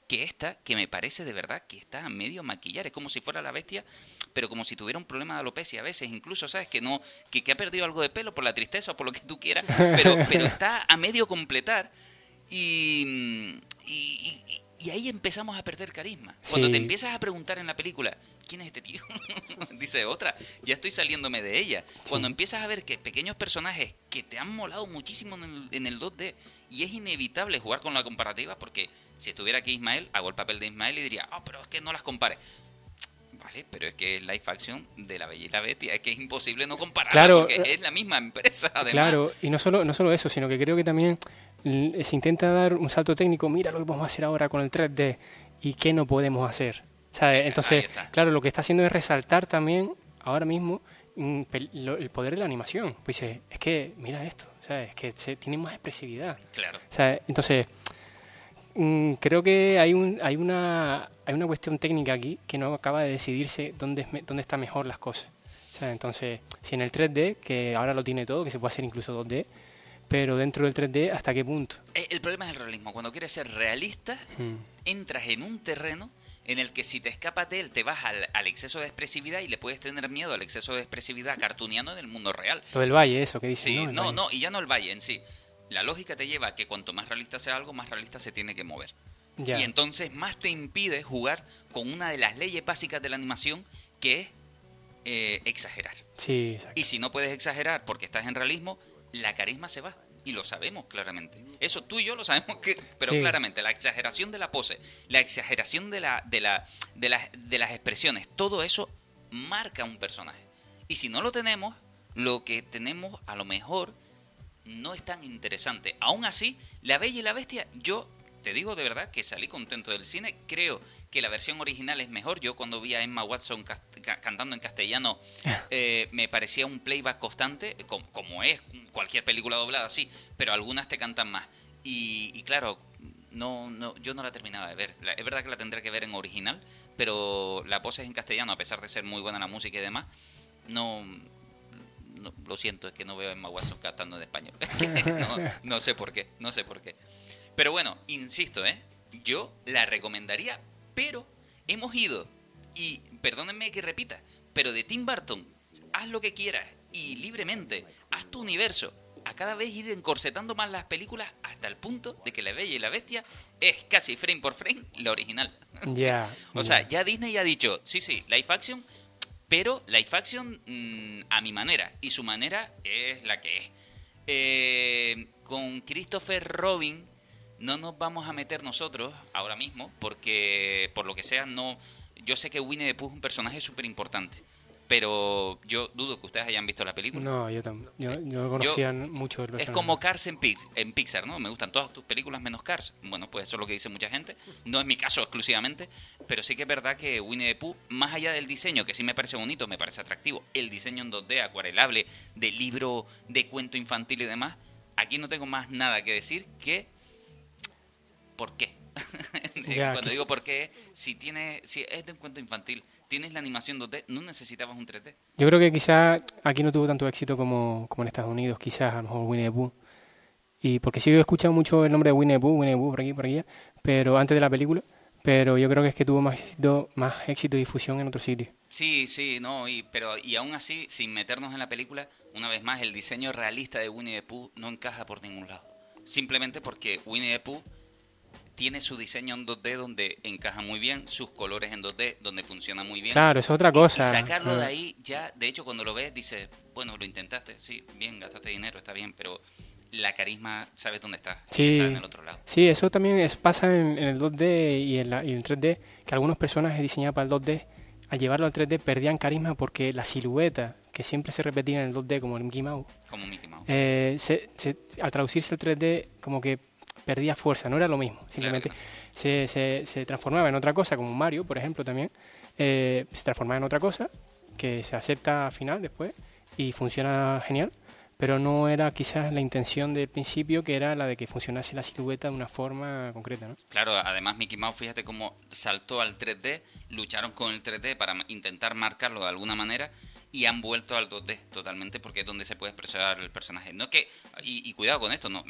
que esta, que me parece de verdad que está a medio maquillar. Es como si fuera la bestia, pero como si tuviera un problema de alopecia a veces, incluso, ¿sabes? Que no que, que ha perdido algo de pelo por la tristeza o por lo que tú quieras, pero, pero está a medio completar y, y, y- y ahí empezamos a perder carisma. Cuando Sí. te empiezas a preguntar en la película, ¿quién es este tío? Dice otra, ya estoy saliéndome de ella. Cuando empiezas a ver que pequeños personajes que te han molado muchísimo en el, en el 2D, y es inevitable jugar con la comparativa, porque si estuviera aquí Ismael, hago el papel de Ismael y diría, ah, pero es que no las compares. Vale, pero es que es live action de La Bella y la Bestia, es que es imposible no compararla Claro, porque eh, es la misma empresa, además. Claro, y no solo, no solo eso, sino que creo que también se intenta dar un salto técnico, mira lo que podemos hacer ahora con el 3D y qué no podemos hacer. Entonces, claro, lo que está haciendo es resaltar también ahora mismo el poder de la animación. Pues dice, es que mira esto, ¿sabes? Es que se, tiene más expresividad. Claro. Entonces, mm, creo que hay, un, hay, una, hay una cuestión técnica aquí que no acaba de decidirse dónde, es dónde están mejor las cosas. Entonces, si en el 3D, que ahora lo tiene todo, que se puede hacer incluso 2D, pero dentro del 3D, ¿hasta qué punto? Eh, El problema es el realismo. Cuando quieres ser realista, Mm, entras en un terreno en el que si te escapas de él te vas al, al exceso de expresividad y le puedes tener miedo al exceso de expresividad cartuniano en el mundo real. Lo del valle, eso que dicen, Sí, ¿no? No, y ya no el valle en sí. La lógica te lleva a que cuanto más realista sea algo, más realista se tiene que mover. Ya. Y entonces más te impide jugar con una de las leyes básicas de la animación, que es eh, exagerar. Sí, exacto. Y si no puedes exagerar porque estás en realismo, la carisma se va. Y lo sabemos claramente. Eso tú y yo lo sabemos que, pero Sí. claramente, la exageración de la pose, la exageración de la, de la, de las, de las expresiones, todo eso marca un personaje. Y si no lo tenemos, lo que tenemos a lo mejor no es tan interesante. Aún así, La Bella y la Bestia, yo te digo de verdad que salí contento del cine. Creo que la versión original es mejor. Yo cuando vi a Emma Watson cantando en castellano eh, me parecía un playback constante, com- como, es cualquier película doblada, sí, pero algunas te cantan más. Y, y claro, no, no, yo no la terminaba de ver. La- es verdad que la tendré que ver en original, pero la pose es en castellano, a pesar de ser muy buena la música y demás. No, no, lo siento, es que no veo a Emma Watson cantando en español. no, no sé por qué, no sé por qué. Pero bueno, insisto, ¿eh? Yo la recomendaría, pero hemos ido, y perdónenme que repita, pero de Tim Burton, haz lo que quieras y libremente, haz tu universo. A cada vez ir encorsetando más las películas hasta el punto de que La Bella y la Bestia es casi frame por frame la original. Ya. O sea, ya Disney ha dicho, sí, sí, live action, pero live action mm, a mi manera. Y su manera es la que es. Eh, con Christopher Robin no nos vamos a meter nosotros ahora mismo, porque por lo que sea, no. Yo sé que Winnie the Pooh es un personaje súper importante, pero yo dudo que ustedes hayan visto la película. No, yo tampoco. Yo, yo no conocía mucho el Es como Cars en, en Pixar, ¿no? Me gustan todas tus películas menos Cars. Bueno, pues eso es lo que dice mucha gente. No es mi caso exclusivamente, pero sí que es verdad que Winnie the Pooh, más allá del diseño, que sí me parece bonito, me parece atractivo, el diseño en 2D, acuarelable, de libro, de cuento infantil y demás, aquí no tengo más nada que decir que ¿por qué? Ya, Cuando digo por qué, si tiene, si es de un cuento infantil, tienes la animación 2D, no necesitabas un 3D. Yo creo que quizá aquí no tuvo tanto éxito como, como en Estados Unidos, quizás a lo mejor Winnie the Pooh. Y porque sí he escuchado mucho el nombre de Winnie the Pooh, Winnie the Pooh por aquí, por allá, pero antes de la película, pero yo creo que es que tuvo más éxito, más éxito y difusión en otros sitios. Sí, sí, no, y, pero y aún así, sin meternos en la película, una vez más, el diseño realista de Winnie the Pooh no encaja por ningún lado. Simplemente porque Winnie the Pooh tiene su diseño en 2D donde encaja muy bien, sus colores en 2D donde funciona muy bien. Claro, es otra cosa. Y sacarlo de Ah. ahí, ya, de hecho, cuando lo ves, dices, bueno, lo intentaste, sí, bien, gastaste dinero, está bien, pero la carisma, sabes dónde está. Sí. Está en el otro lado. Sí, eso también es, pasa en, en el 2D y en, la, y en el 3D, que algunos personajes diseñados para el 2D, al llevarlo al 3D perdían carisma porque la silueta, que siempre se repetía en el 2D como el Mickey Mouse, Como Mickey Mouse. eh, se- se- al traducirse al 3D como que perdía fuerza, no era lo mismo, simplemente Claro. se, se, se transformaba en otra cosa, como Mario, por ejemplo, también, eh, se transformaba en otra cosa que se acepta al final después y funciona genial, pero no era quizás la intención del principio que era la de que funcionase la silueta de una forma concreta, ¿no? Claro, además Mickey Mouse, fíjate cómo saltó al 3D, lucharon con el 3D para intentar marcarlo de alguna manera y han vuelto al 2D totalmente porque es donde se puede expresar el personaje. No que y, cuidado con esto, no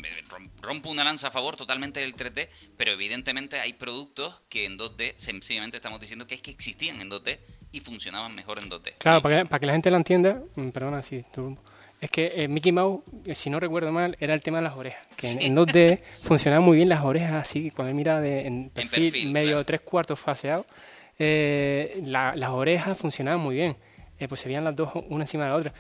rompo una lanza a favor totalmente del 3D, pero evidentemente hay productos que en 2D sencillamente estamos diciendo que es que existían en 2D y funcionaban mejor en 2D. Claro, para que, para que la gente lo entienda, mm, perdona si es que eh, Mickey Mouse, eh, si no recuerdo mal, era el tema de las orejas. Que en, 2D funcionaban muy bien las orejas así, cuando él mira de, en, perfil, medio tres cuartos faseado, eh, las orejas funcionaban muy bien. Pues se veían las dos una encima de la otra.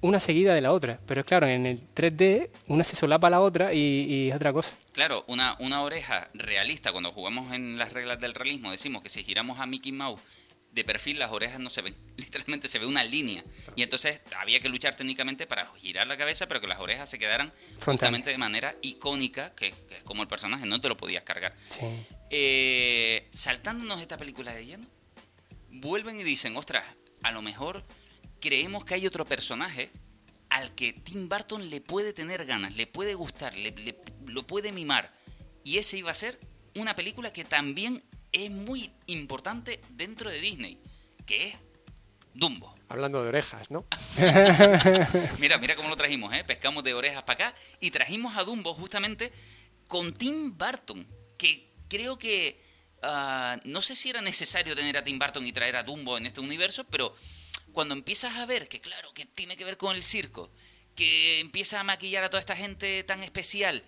una seguida de la otra. Pero claro, en el 3D una se solapa a la otra y, es otra cosa. Claro, una, una oreja realista, cuando jugamos en las reglas del realismo, decimos que si giramos a Mickey Mouse de perfil las orejas no se ven. Literalmente se ve una línea. Y entonces había que luchar técnicamente para girar la cabeza, pero que las orejas se quedaran justamente de manera icónica, que, es como el personaje, no te lo podías cargar. Eh, saltándonos esta película de lleno, vuelven y dicen, ostras, a lo mejor creemos que hay otro personaje al que Tim Burton le puede tener ganas, le puede gustar, le, lo puede mimar. Y ese iba a ser una película que también es muy importante dentro de Disney, que es Dumbo. Hablando de orejas, ¿no? mira, mira cómo lo trajimos, ¿eh? Pescamos de orejas para acá y trajimos a Dumbo justamente con Tim Burton, que creo que ah, no sé si era necesario tener a Tim Burton y traer a Dumbo en este universo, pero cuando empiezas a ver que claro, que tiene que ver con el circo, que empieza a maquillar a toda esta gente tan especial,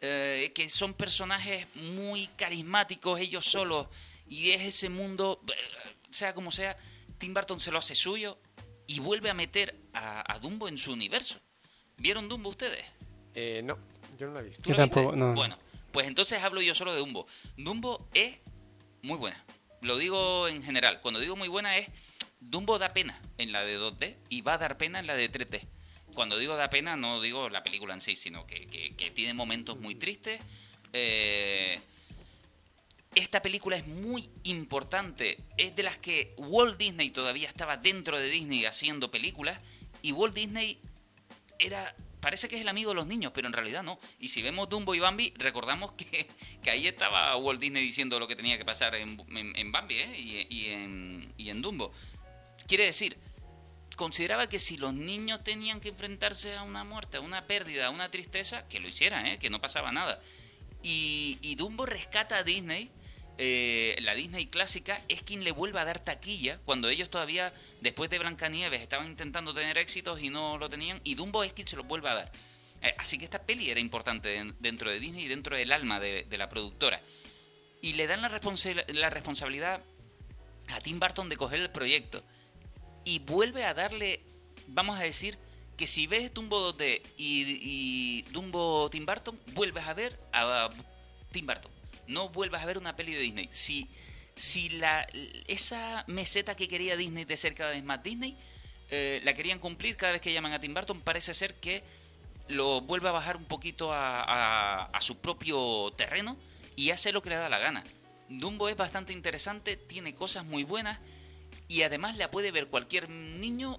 eh, que son personajes muy carismáticos ellos solos y es ese mundo, eh, sea como sea, Tim Burton se lo hace suyo y vuelve a meter a, Dumbo en su universo. ¿Vieron Dumbo ustedes? Eh, no, yo no la he visto. Yo tampoco, no. Bueno, pues entonces hablo yo solo de Dumbo. Dumbo es muy buena. Lo digo en general. Cuando digo muy buena es Dumbo da pena en la de 2D y va a dar pena en la de 3D cuando digo da pena, no digo la película en sí, sino que, tiene momentos muy tristes. Eh, esta película es muy importante. Es de las que Walt Disney todavía estaba dentro de Disney haciendo películas. Y Walt Disney era. Parece que es el amigo de los niños, pero en realidad no. Y si vemos Dumbo y Bambi, recordamos que, ahí estaba Walt Disney diciendo lo que tenía que pasar en, Bambi ¿eh? y, en, y en Dumbo. Quiere decir, consideraba que si los niños tenían que enfrentarse a una muerte, a una pérdida, a una tristeza, que lo hicieran, ¿eh? que no pasaba nada. Y, Dumbo rescata a Disney, eh, la Disney clásica, es quien le vuelve a dar taquilla cuando ellos todavía, después de Blancanieves, estaban intentando tener éxitos y no lo tenían, y Dumbo es quien se los vuelve a dar. Eh, así que esta peli era importante dentro de Disney y dentro del alma de, la productora. Y le dan la, responsabilidad a Tim Burton de coger el proyecto y vuelve a darle, vamos a decir, que si ves Dumbo 2D y, Dumbo Tim Burton, vuelves a ver a Tim Burton. No vuelves a ver una peli de Disney. Si, si la, esa meseta que quería Disney de ser cada vez más Disney, eh, la querían cumplir cada vez que llaman a Tim Burton, parece ser que lo vuelve a bajar un poquito a, a su propio terreno y hace lo que le da la gana. Dumbo es bastante interesante, tiene cosas muy buenas y además la puede ver cualquier niño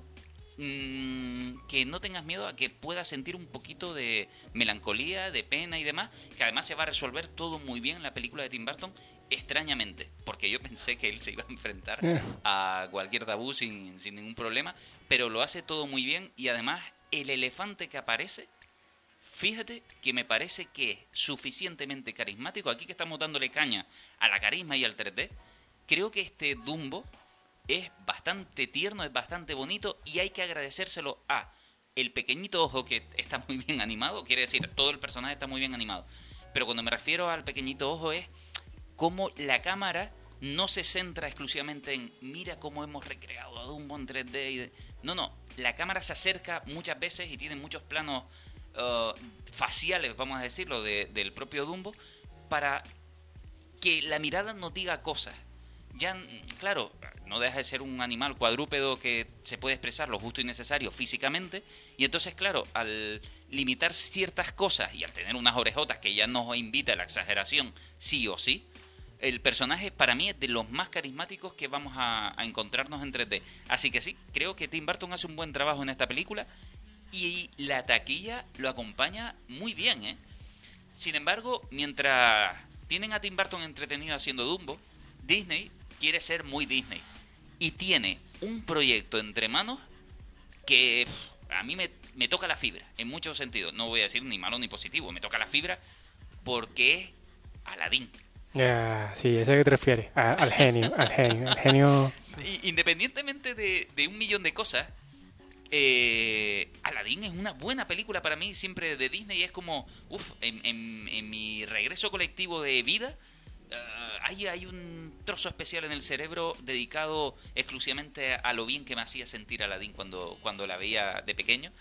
mm, que no tengas miedo a que pueda sentir un poquito de melancolía, de pena y demás, que además se va a resolver todo muy bien en la película de Tim Burton, extrañamente, porque yo pensé que él se iba a enfrentar a cualquier tabú sin, sin ningún problema, pero lo hace todo muy bien y además el elefante que aparece, fíjate que me parece que es suficientemente carismático, aquí que estamos dándole caña a la carisma y al 3D, creo que este Dumbo es bastante tierno, es bastante bonito y hay que agradecérselo a el pequeñito ojo que está muy bien animado, quiere decir, todo el personaje está muy bien animado. Pero cuando me refiero al pequeñito ojo es cómo la cámara no se centra exclusivamente en mira cómo hemos recreado a Dumbo en 3D. No, no, la cámara se acerca muchas veces y tiene muchos planos uh, faciales, vamos a decirlo, del propio Dumbo para que la mirada nos diga cosas. Ya, claro, no deja de ser un animal cuadrúpedo que se puede expresar lo justo y necesario físicamente, y entonces, claro, al limitar ciertas cosas y al tener unas orejotas que ya nos invita a la exageración, sí o sí, el personaje para mí es de los más carismáticos que vamos a, encontrarnos en 3D. Así que sí, creo que Tim Burton hace un buen trabajo en esta película y la taquilla lo acompaña muy bien, ¿eh? Sin embargo, mientras tienen a Tim Burton entretenido haciendo Dumbo, Disney quiere ser muy Disney y tiene un proyecto entre manos que a mí me, me toca la fibra, en muchos sentidos. No voy a decir ni malo ni positivo, me toca la fibra porque es Aladdin. Ya, sí, ese que te refieres, a- al genio, al genio, al genio. Y- Independientemente de, de un millón de cosas, eh, Aladdin es una buena película para mí, siempre de Disney. Es como, uff, en, en- en mi regreso colectivo de vida, eh, hay, hay un trozo especial en el cerebro dedicado exclusivamente a lo bien que me hacía sentir Aladdin cuando, cuando la veía de pequeño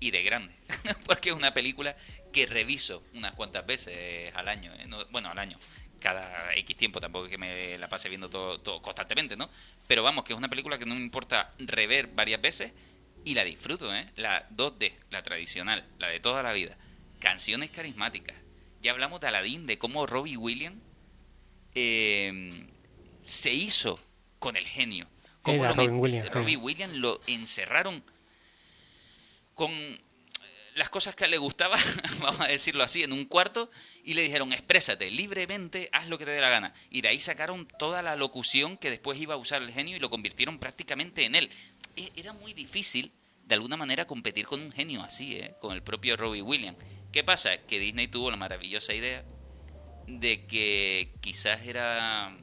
y de grande. Porque es una película que reviso unas cuantas veces al año. eh, no- bueno, al año. Cada X tiempo, tampoco es que me la pase viendo todo, constantemente, ¿no? Pero vamos, que es una película que no me importa rever varias veces y la disfruto, ¿eh? La 2D, la tradicional, la de toda la vida. Canciones carismáticas. Ya hablamos de Aladdin, de cómo Robbie Williams eh, se hizo con el genio. Cómo Era Robin Williams, Robbie. Williams lo encerraron con eh, las cosas que le gustaba, vamos a decirlo así, en un cuarto y le dijeron, exprésate libremente, haz lo que te dé la gana. Y de ahí sacaron toda la locución que después iba a usar el genio y lo convirtieron prácticamente en él. E- Era muy difícil, de alguna manera, competir con un genio así, ¿eh? con el propio Robbie Williams. ¿Qué pasa? Que Disney tuvo la maravillosa idea de que quizás era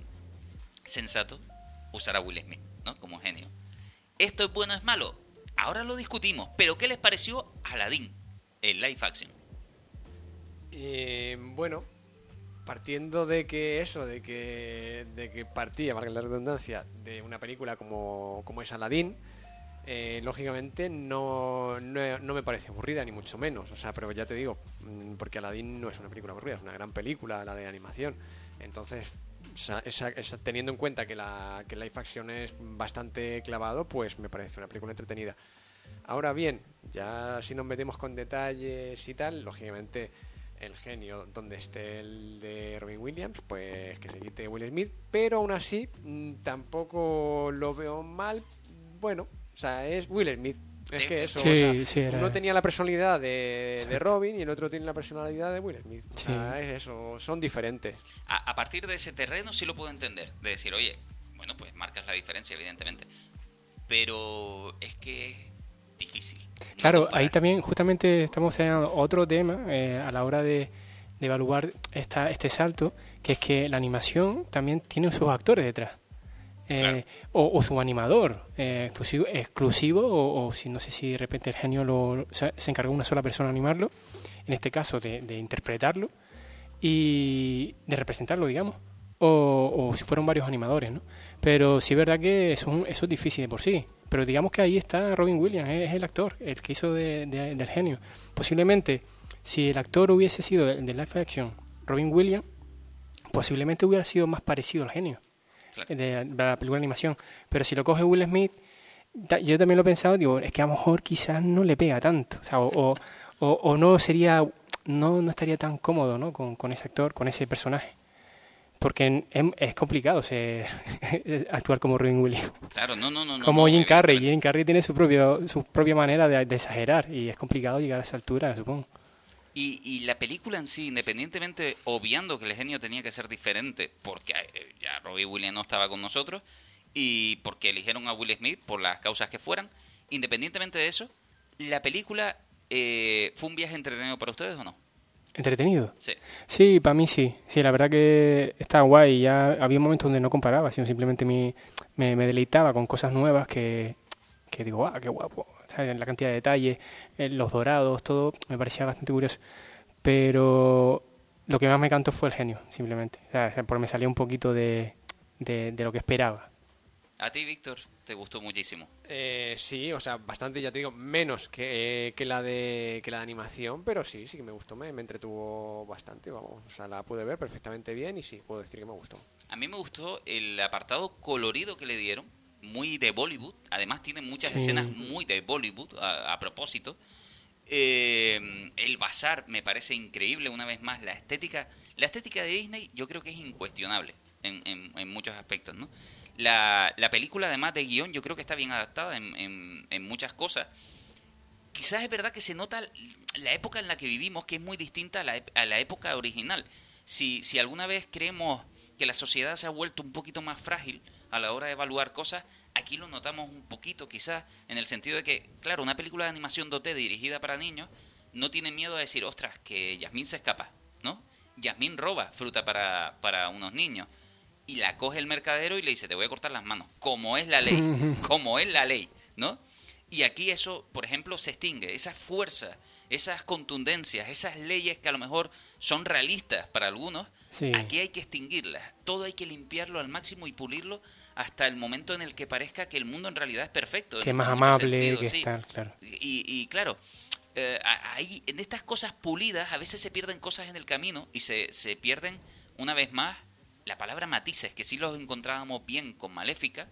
sensato usar a Will Smith, ¿no? Como genio. ¿Esto es bueno o es malo? Ahora lo discutimos, pero ¿qué les pareció Aladdin, el live action? Eh, bueno, partiendo de que eso, de que, de que partía, valga la redundancia, de una película como, como es Aladdin, eh, lógicamente no, no, me parece aburrida, ni mucho menos. O sea, pero ya te digo, mm, porque Aladdin no es una película aburrida, es una gran película, la de animación. Entonces, esa- esa- esa- teniendo en cuenta que la que el live action es bastante clavado, pues me parece una película entretenida. Ahora bien, ya si nos metemos con detalles y tal, lógicamente el genio donde esté el de Robin Williams, pues que se quite Will Smith, pero aún así mm, tampoco lo veo mal. Bueno, sea, es Will Smith. Es que eso, Sí, o sea, sí, era- uno tenía la personalidad de, de. Robin y el otro tiene la personalidad de Will Smith. O Sí. sea, es eso, son diferentes. A, a partir de ese terreno sí lo puedo entender, de decir, oye, bueno, pues marcas la diferencia, evidentemente. Pero es que es difícil. No Claro, ahí también justamente estamos en otro tema eh, a la hora de, de evaluar esta, este salto, que es que la animación también tiene sus actores detrás. Eh, Claro. o, o su animador eh, exclusivo, exclusivo o, o si no sé si de repente el genio lo, se, se encargó una sola persona de animarlo, en este caso de, de interpretarlo y de representarlo, digamos, o, o si fueron varios animadores, ¿no? Pero sí es verdad que eso, eso es difícil de por sí. Pero digamos que ahí está Robin Williams, es el actor, el que hizo de, de- del genio. Posiblemente, si el actor hubiese sido de, de live action Robin Williams, posiblemente hubiera sido más parecido al genio Claro. de, la película de animación. Pero si lo coge Will Smith, ta- yo también lo he pensado, digo, es que a lo mejor quizás no le pega tanto. O, sea, o, o, o- o no sería, no, no estaría tan cómodo ¿no? con, con ese actor, con ese personaje. Porque es, es complicado actuar como Robin Williams. Claro, no, no, no. como no, Jim Carrey. Jim Carrey tiene su, propio, su propia manera de, de exagerar y es complicado llegar a esa altura, supongo. Y, y la película en sí, independientemente, obviando que el genio tenía que ser diferente, porque eh, ya Robbie Williams no estaba con nosotros, y porque eligieron a Will Smith por las causas que fueran, independientemente de eso, la película eh, fue un viaje entretenido para ustedes o no? ¿Entretenido? Sí. Sí, para mí sí. Sí, la verdad que está guay. Ya había momentos donde no comparaba, sino simplemente me, me, me deleitaba con cosas nuevas que, que digo, ¡ah, qué guapo! ¿Sabes? La cantidad de detalles, eh, los dorados, todo me parecía bastante curioso. Pero lo que más me encantó fue el genio, simplemente. O sea, porque me salía un poquito de, de, de lo que esperaba. A ti, Víctor, te gustó muchísimo. Eh, sí, o sea, bastante, ya te digo, menos que, que la de que la de animación, pero sí, sí que me gustó, me, me entretuvo bastante, vamos, o sea, la pude ver perfectamente bien y sí, puedo decir que me gustó. A mí me gustó el apartado colorido que le dieron, muy de Bollywood. Además tiene muchas Sí. escenas muy de Bollywood, a, a propósito. Eh, el bazar me parece increíble, una vez más, la estética. La estética de Disney yo creo que es incuestionable en, en- en muchos aspectos, ¿no? La, la película, además de guion, yo creo que está bien adaptada en, en- muchas cosas. Quizás es verdad que se nota la época en la que vivimos, que es muy distinta a la, a la época original. Si, si alguna vez creemos que la sociedad se ha vuelto un poquito más frágil a la hora de evaluar cosas, Aquí lo notamos un poquito, quizás, en el sentido de que, claro, una película de animación 2D dirigida para niños no tiene miedo a decir, ostras, que Yasmín se escapa, ¿no? Yasmín roba fruta para, para unos niños y la coge el mercadero y le dice, te voy a cortar las manos, como es la ley, como es la ley, ¿no? Y aquí eso, por ejemplo, se extingue, esa fuerza, esas contundencias, esas leyes que a lo mejor son realistas para algunos, aquí hay que extinguirlas, todo hay que limpiarlo al máximo y pulirlo hasta el momento en el que parezca que el mundo en realidad es perfecto. Que es más amable, que está, claro. Y, y claro, eh, ahí, en estas cosas pulidas a veces se pierden cosas en el camino y se, se pierden, una vez más, la palabra matices, que sí los encontrábamos bien con Maléfica,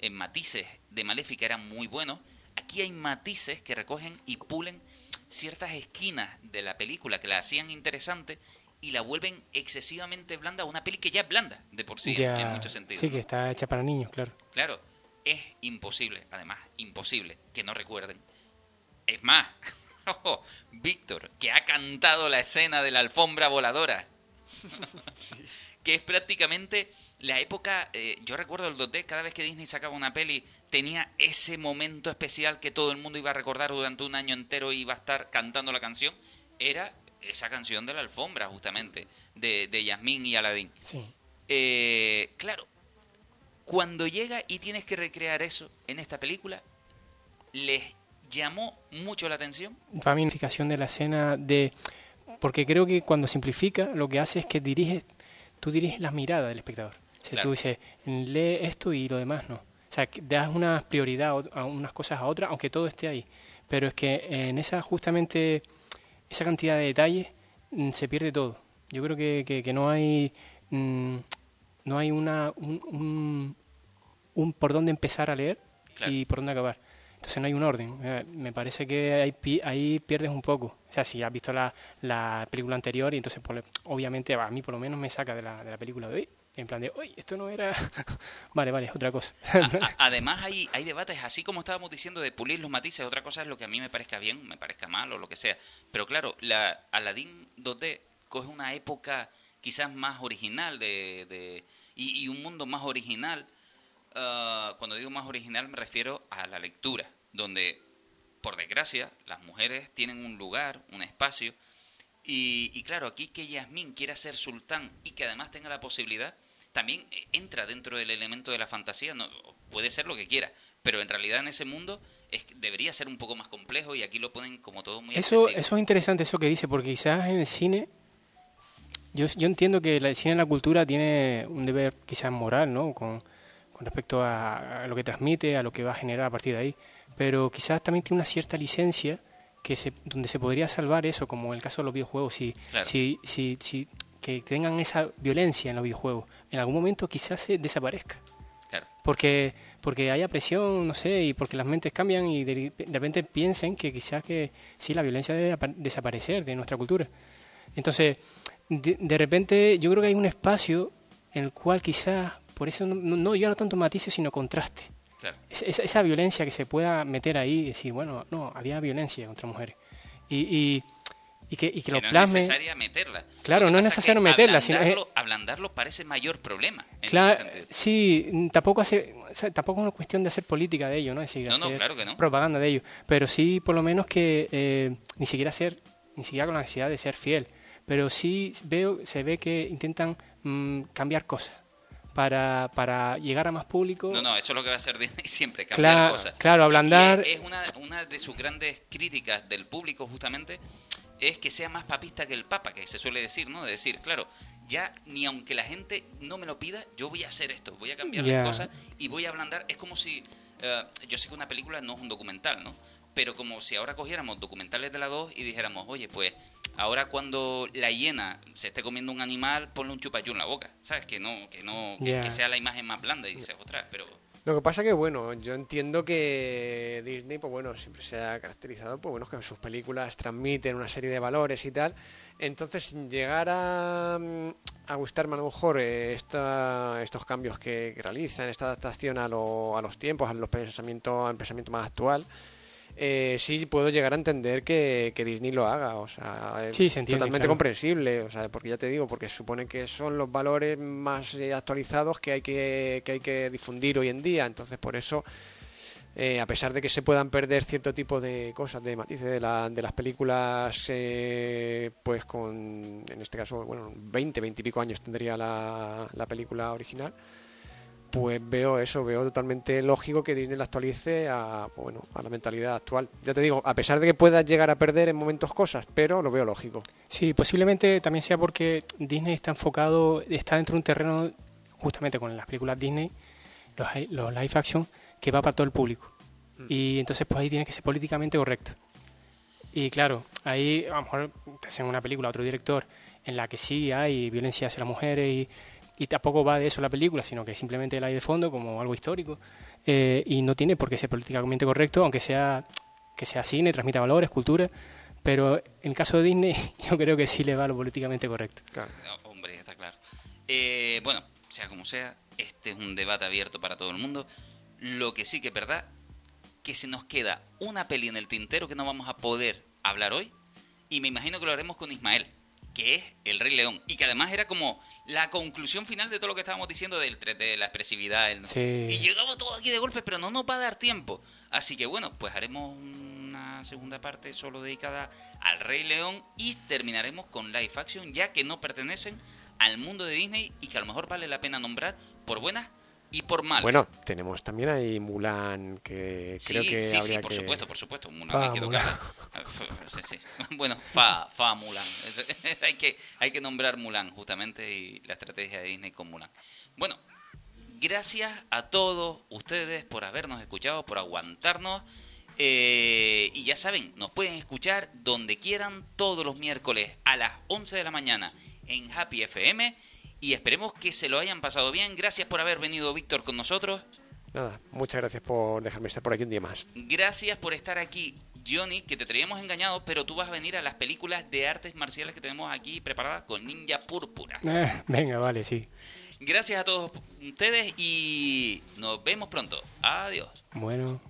en matices de Maléfica eran muy buenos, aquí hay matices que recogen y pulen ciertas esquinas de la película que la hacían interesante y la vuelven excesivamente blanda a una peli que ya es blanda de por sí en muchos sentidos. Sí, que está hecha para niños, claro. Claro, es imposible, además, imposible que no recuerden. Es más, Víctor, que ha cantado la escena de la alfombra voladora. que es prácticamente la época, eh, yo recuerdo el 2D, cada vez que Disney sacaba una peli, tenía ese momento especial que todo el mundo iba a recordar durante un año entero y iba a estar cantando la canción, era esa canción de la alfombra, justamente, de, de Yasmín y Aladdin. Eh, claro, cuando llega y tienes que recrear eso en esta película, les llamó mucho la atención. La de la escena de... Porque creo que cuando simplifica, lo que hace es que dirige tú diriges la mirada del espectador. O sea, tú dices, lee esto y lo demás no. O sea, das una prioridad a unas cosas a otras, aunque todo esté ahí. Pero es que en esa, justamente, esa cantidad de detalles mm, se pierde todo. Yo creo que, que, no hay mm, no hay una un, un, por dónde empezar a leer y por dónde acabar. Entonces no hay un orden. Me parece que ahí, ahí pierdes un poco. O sea, si has visto la, la película anterior y entonces pues, obviamente a mí por lo menos me saca de la, de la película de hoy. En plan de, uy, esto no era... vale, vale, otra cosa. además hay, hay debates, así como estábamos diciendo, de pulir los matices. Otra cosa es lo que a mí me parezca bien, me parezca mal o lo que sea. Pero claro, la Aladdin 2D coge una época quizás más original de, de y, y un mundo más original Ah, cuando digo más original me refiero a la lectura, donde, por desgracia, las mujeres tienen un lugar, un espacio, y, claro, aquí que Yasmín quiera ser sultán y que además tenga la posibilidad, también eh, entra dentro del elemento de la fantasía, no, puede ser lo que quiera, pero en realidad en ese mundo es, debería ser un poco más complejo y aquí lo ponen como todo muy eso Eso es interesante, eso que dice, porque quizás en el cine, yo, yo entiendo que el cine en la cultura tiene un deber quizás moral, ¿no? Con, con respecto a, lo que transmite, a lo que va a generar a partir de ahí, pero quizás también tiene una cierta licencia que se, donde se podría salvar eso, como en el caso de los videojuegos, si, si, si, si, que tengan esa violencia en los videojuegos, en algún momento quizás se desaparezca. Porque, porque haya presión, no sé, y porque las mentes cambian y de, repente piensen que quizás que sí, la violencia debe desaparecer de nuestra cultura. Entonces, de, de repente yo creo que hay un espacio en el cual quizás por eso no, no, yo no tanto matices, sino contraste. esa, violencia que se pueda meter ahí y decir, bueno, no, había violencia contra mujeres. Y, y, que, y que, lo no es necesario meterla. Claro, no es necesario meterla. Ablandarlo, sino ablandarlo parece mayor problema. claro, sí, tampoco, hace, tampoco es una cuestión de hacer política de ello, ¿no? Es decir, hacer propaganda de ello. Pero sí, por lo menos que eh, ni siquiera ser, ni siquiera con la necesidad de ser fiel. Pero sí veo, se ve que intentan mm, cambiar cosas para, para llegar a más público. No, no, eso es lo que va a hacer Disney siempre, cambiar claro, cosas. Claro, ablandar. es una, una de sus grandes críticas del público, justamente, es que sea más papista que el Papa, que se suele decir, ¿no? De decir, claro, ya ni aunque la gente no me lo pida, yo voy a hacer esto, voy a cambiar las cosas y voy a ablandar. Es como si. Eh, yo sé que una película no es un documental, ¿no? Pero como si ahora cogiéramos documentales de la 2 y dijéramos, oye, pues ahora cuando la hiena se esté comiendo un animal, ponle un chupayú en la boca, ¿sabes? Que no, que no, que, sea la imagen más blanda y dices, ostras, pero... Lo que pasa que, bueno, yo entiendo que Disney, pues bueno, siempre se ha caracterizado, pues bueno, que sus películas transmiten una serie de valores y tal. Entonces, llegar a, a gustarme a lo mejor eh, esta, estos cambios que, realizan, esta adaptación a, lo, a los tiempos, a los pensamientos, al pensamiento más actual, eh, sí puedo llegar a entender que, que Disney lo haga, o sea, es Sí, se entiende, totalmente claro. comprensible, o sea, porque ya te digo, porque supone que son los valores más eh, actualizados que hay que, que hay que difundir hoy en día, entonces por eso, eh, a pesar de que se puedan perder cierto tipo de cosas, de matices de, la- de las películas, eh, pues con, en este caso, bueno, 20, 20 y pico años tendría la, la película original, pues veo eso, veo totalmente lógico que Disney la actualice a, pues bueno, a la mentalidad actual. Ya te digo, a pesar de que puedas llegar a perder en momentos cosas, pero lo veo lógico. Sí, posiblemente también sea porque Disney está enfocado, está dentro de un terreno, justamente con las películas Disney, los, los live action, que va para todo el público. Y entonces pues ahí tiene que ser políticamente correcto. Y claro, ahí a lo mejor te hacen una película, otro director, en la que sí hay violencia hacia las mujeres y, y tampoco va de eso la película, sino que simplemente la hay de fondo como algo histórico. eh, y no tiene por qué ser políticamente correcto, aunque sea que sea cine, transmita valores, cultura. Pero en el caso de Disney, yo creo que sí le va lo políticamente correcto. Claro. No, hombre, está claro. Eh, bueno, sea como sea, este es un debate abierto para todo el mundo. Lo que sí que es verdad, que se nos queda una peli en el tintero que no vamos a poder hablar hoy. Y me imagino que lo haremos con Ismael, que es El Rey León. Y que además era como la conclusión final de todo lo que estábamos diciendo del 3D, la expresividad. el- Sí. Y llegamos todo aquí de golpe, pero no nos va a dar tiempo. Así que bueno, pues haremos una segunda parte solo dedicada al Rey León y terminaremos con live action, ya que no pertenecen al mundo de Disney y que a lo mejor vale la pena nombrar por buenas y por malas. Bueno, tenemos también ahí Mulan, que Sí, creo que sí, habría sí, por que... supuesto, por supuesto. Mulan Fa, hay que Mulan. tocarla. Sí, sí. Bueno, fa, fa Mulan. Hay, que, hay que nombrar Mulan, justamente, y la estrategia de Disney con Mulan. Bueno, gracias a todos ustedes por habernos escuchado, por aguantarnos. Eh, y ya saben, nos pueden escuchar donde quieran todos los miércoles a las 11 de la mañana en Happy FM. Y esperemos que se lo hayan pasado bien. Gracias por haber venido, Víctor, con nosotros. Nada, muchas gracias por dejarme estar por aquí un día más. Gracias por estar aquí, Johnny, que te traíamos engañado, pero tú vas a venir a las películas de artes marciales que tenemos aquí preparadas con Ninja Púrpura. Eh, venga, vale, sí. Gracias a todos ustedes y nos vemos pronto. Adiós. Bueno.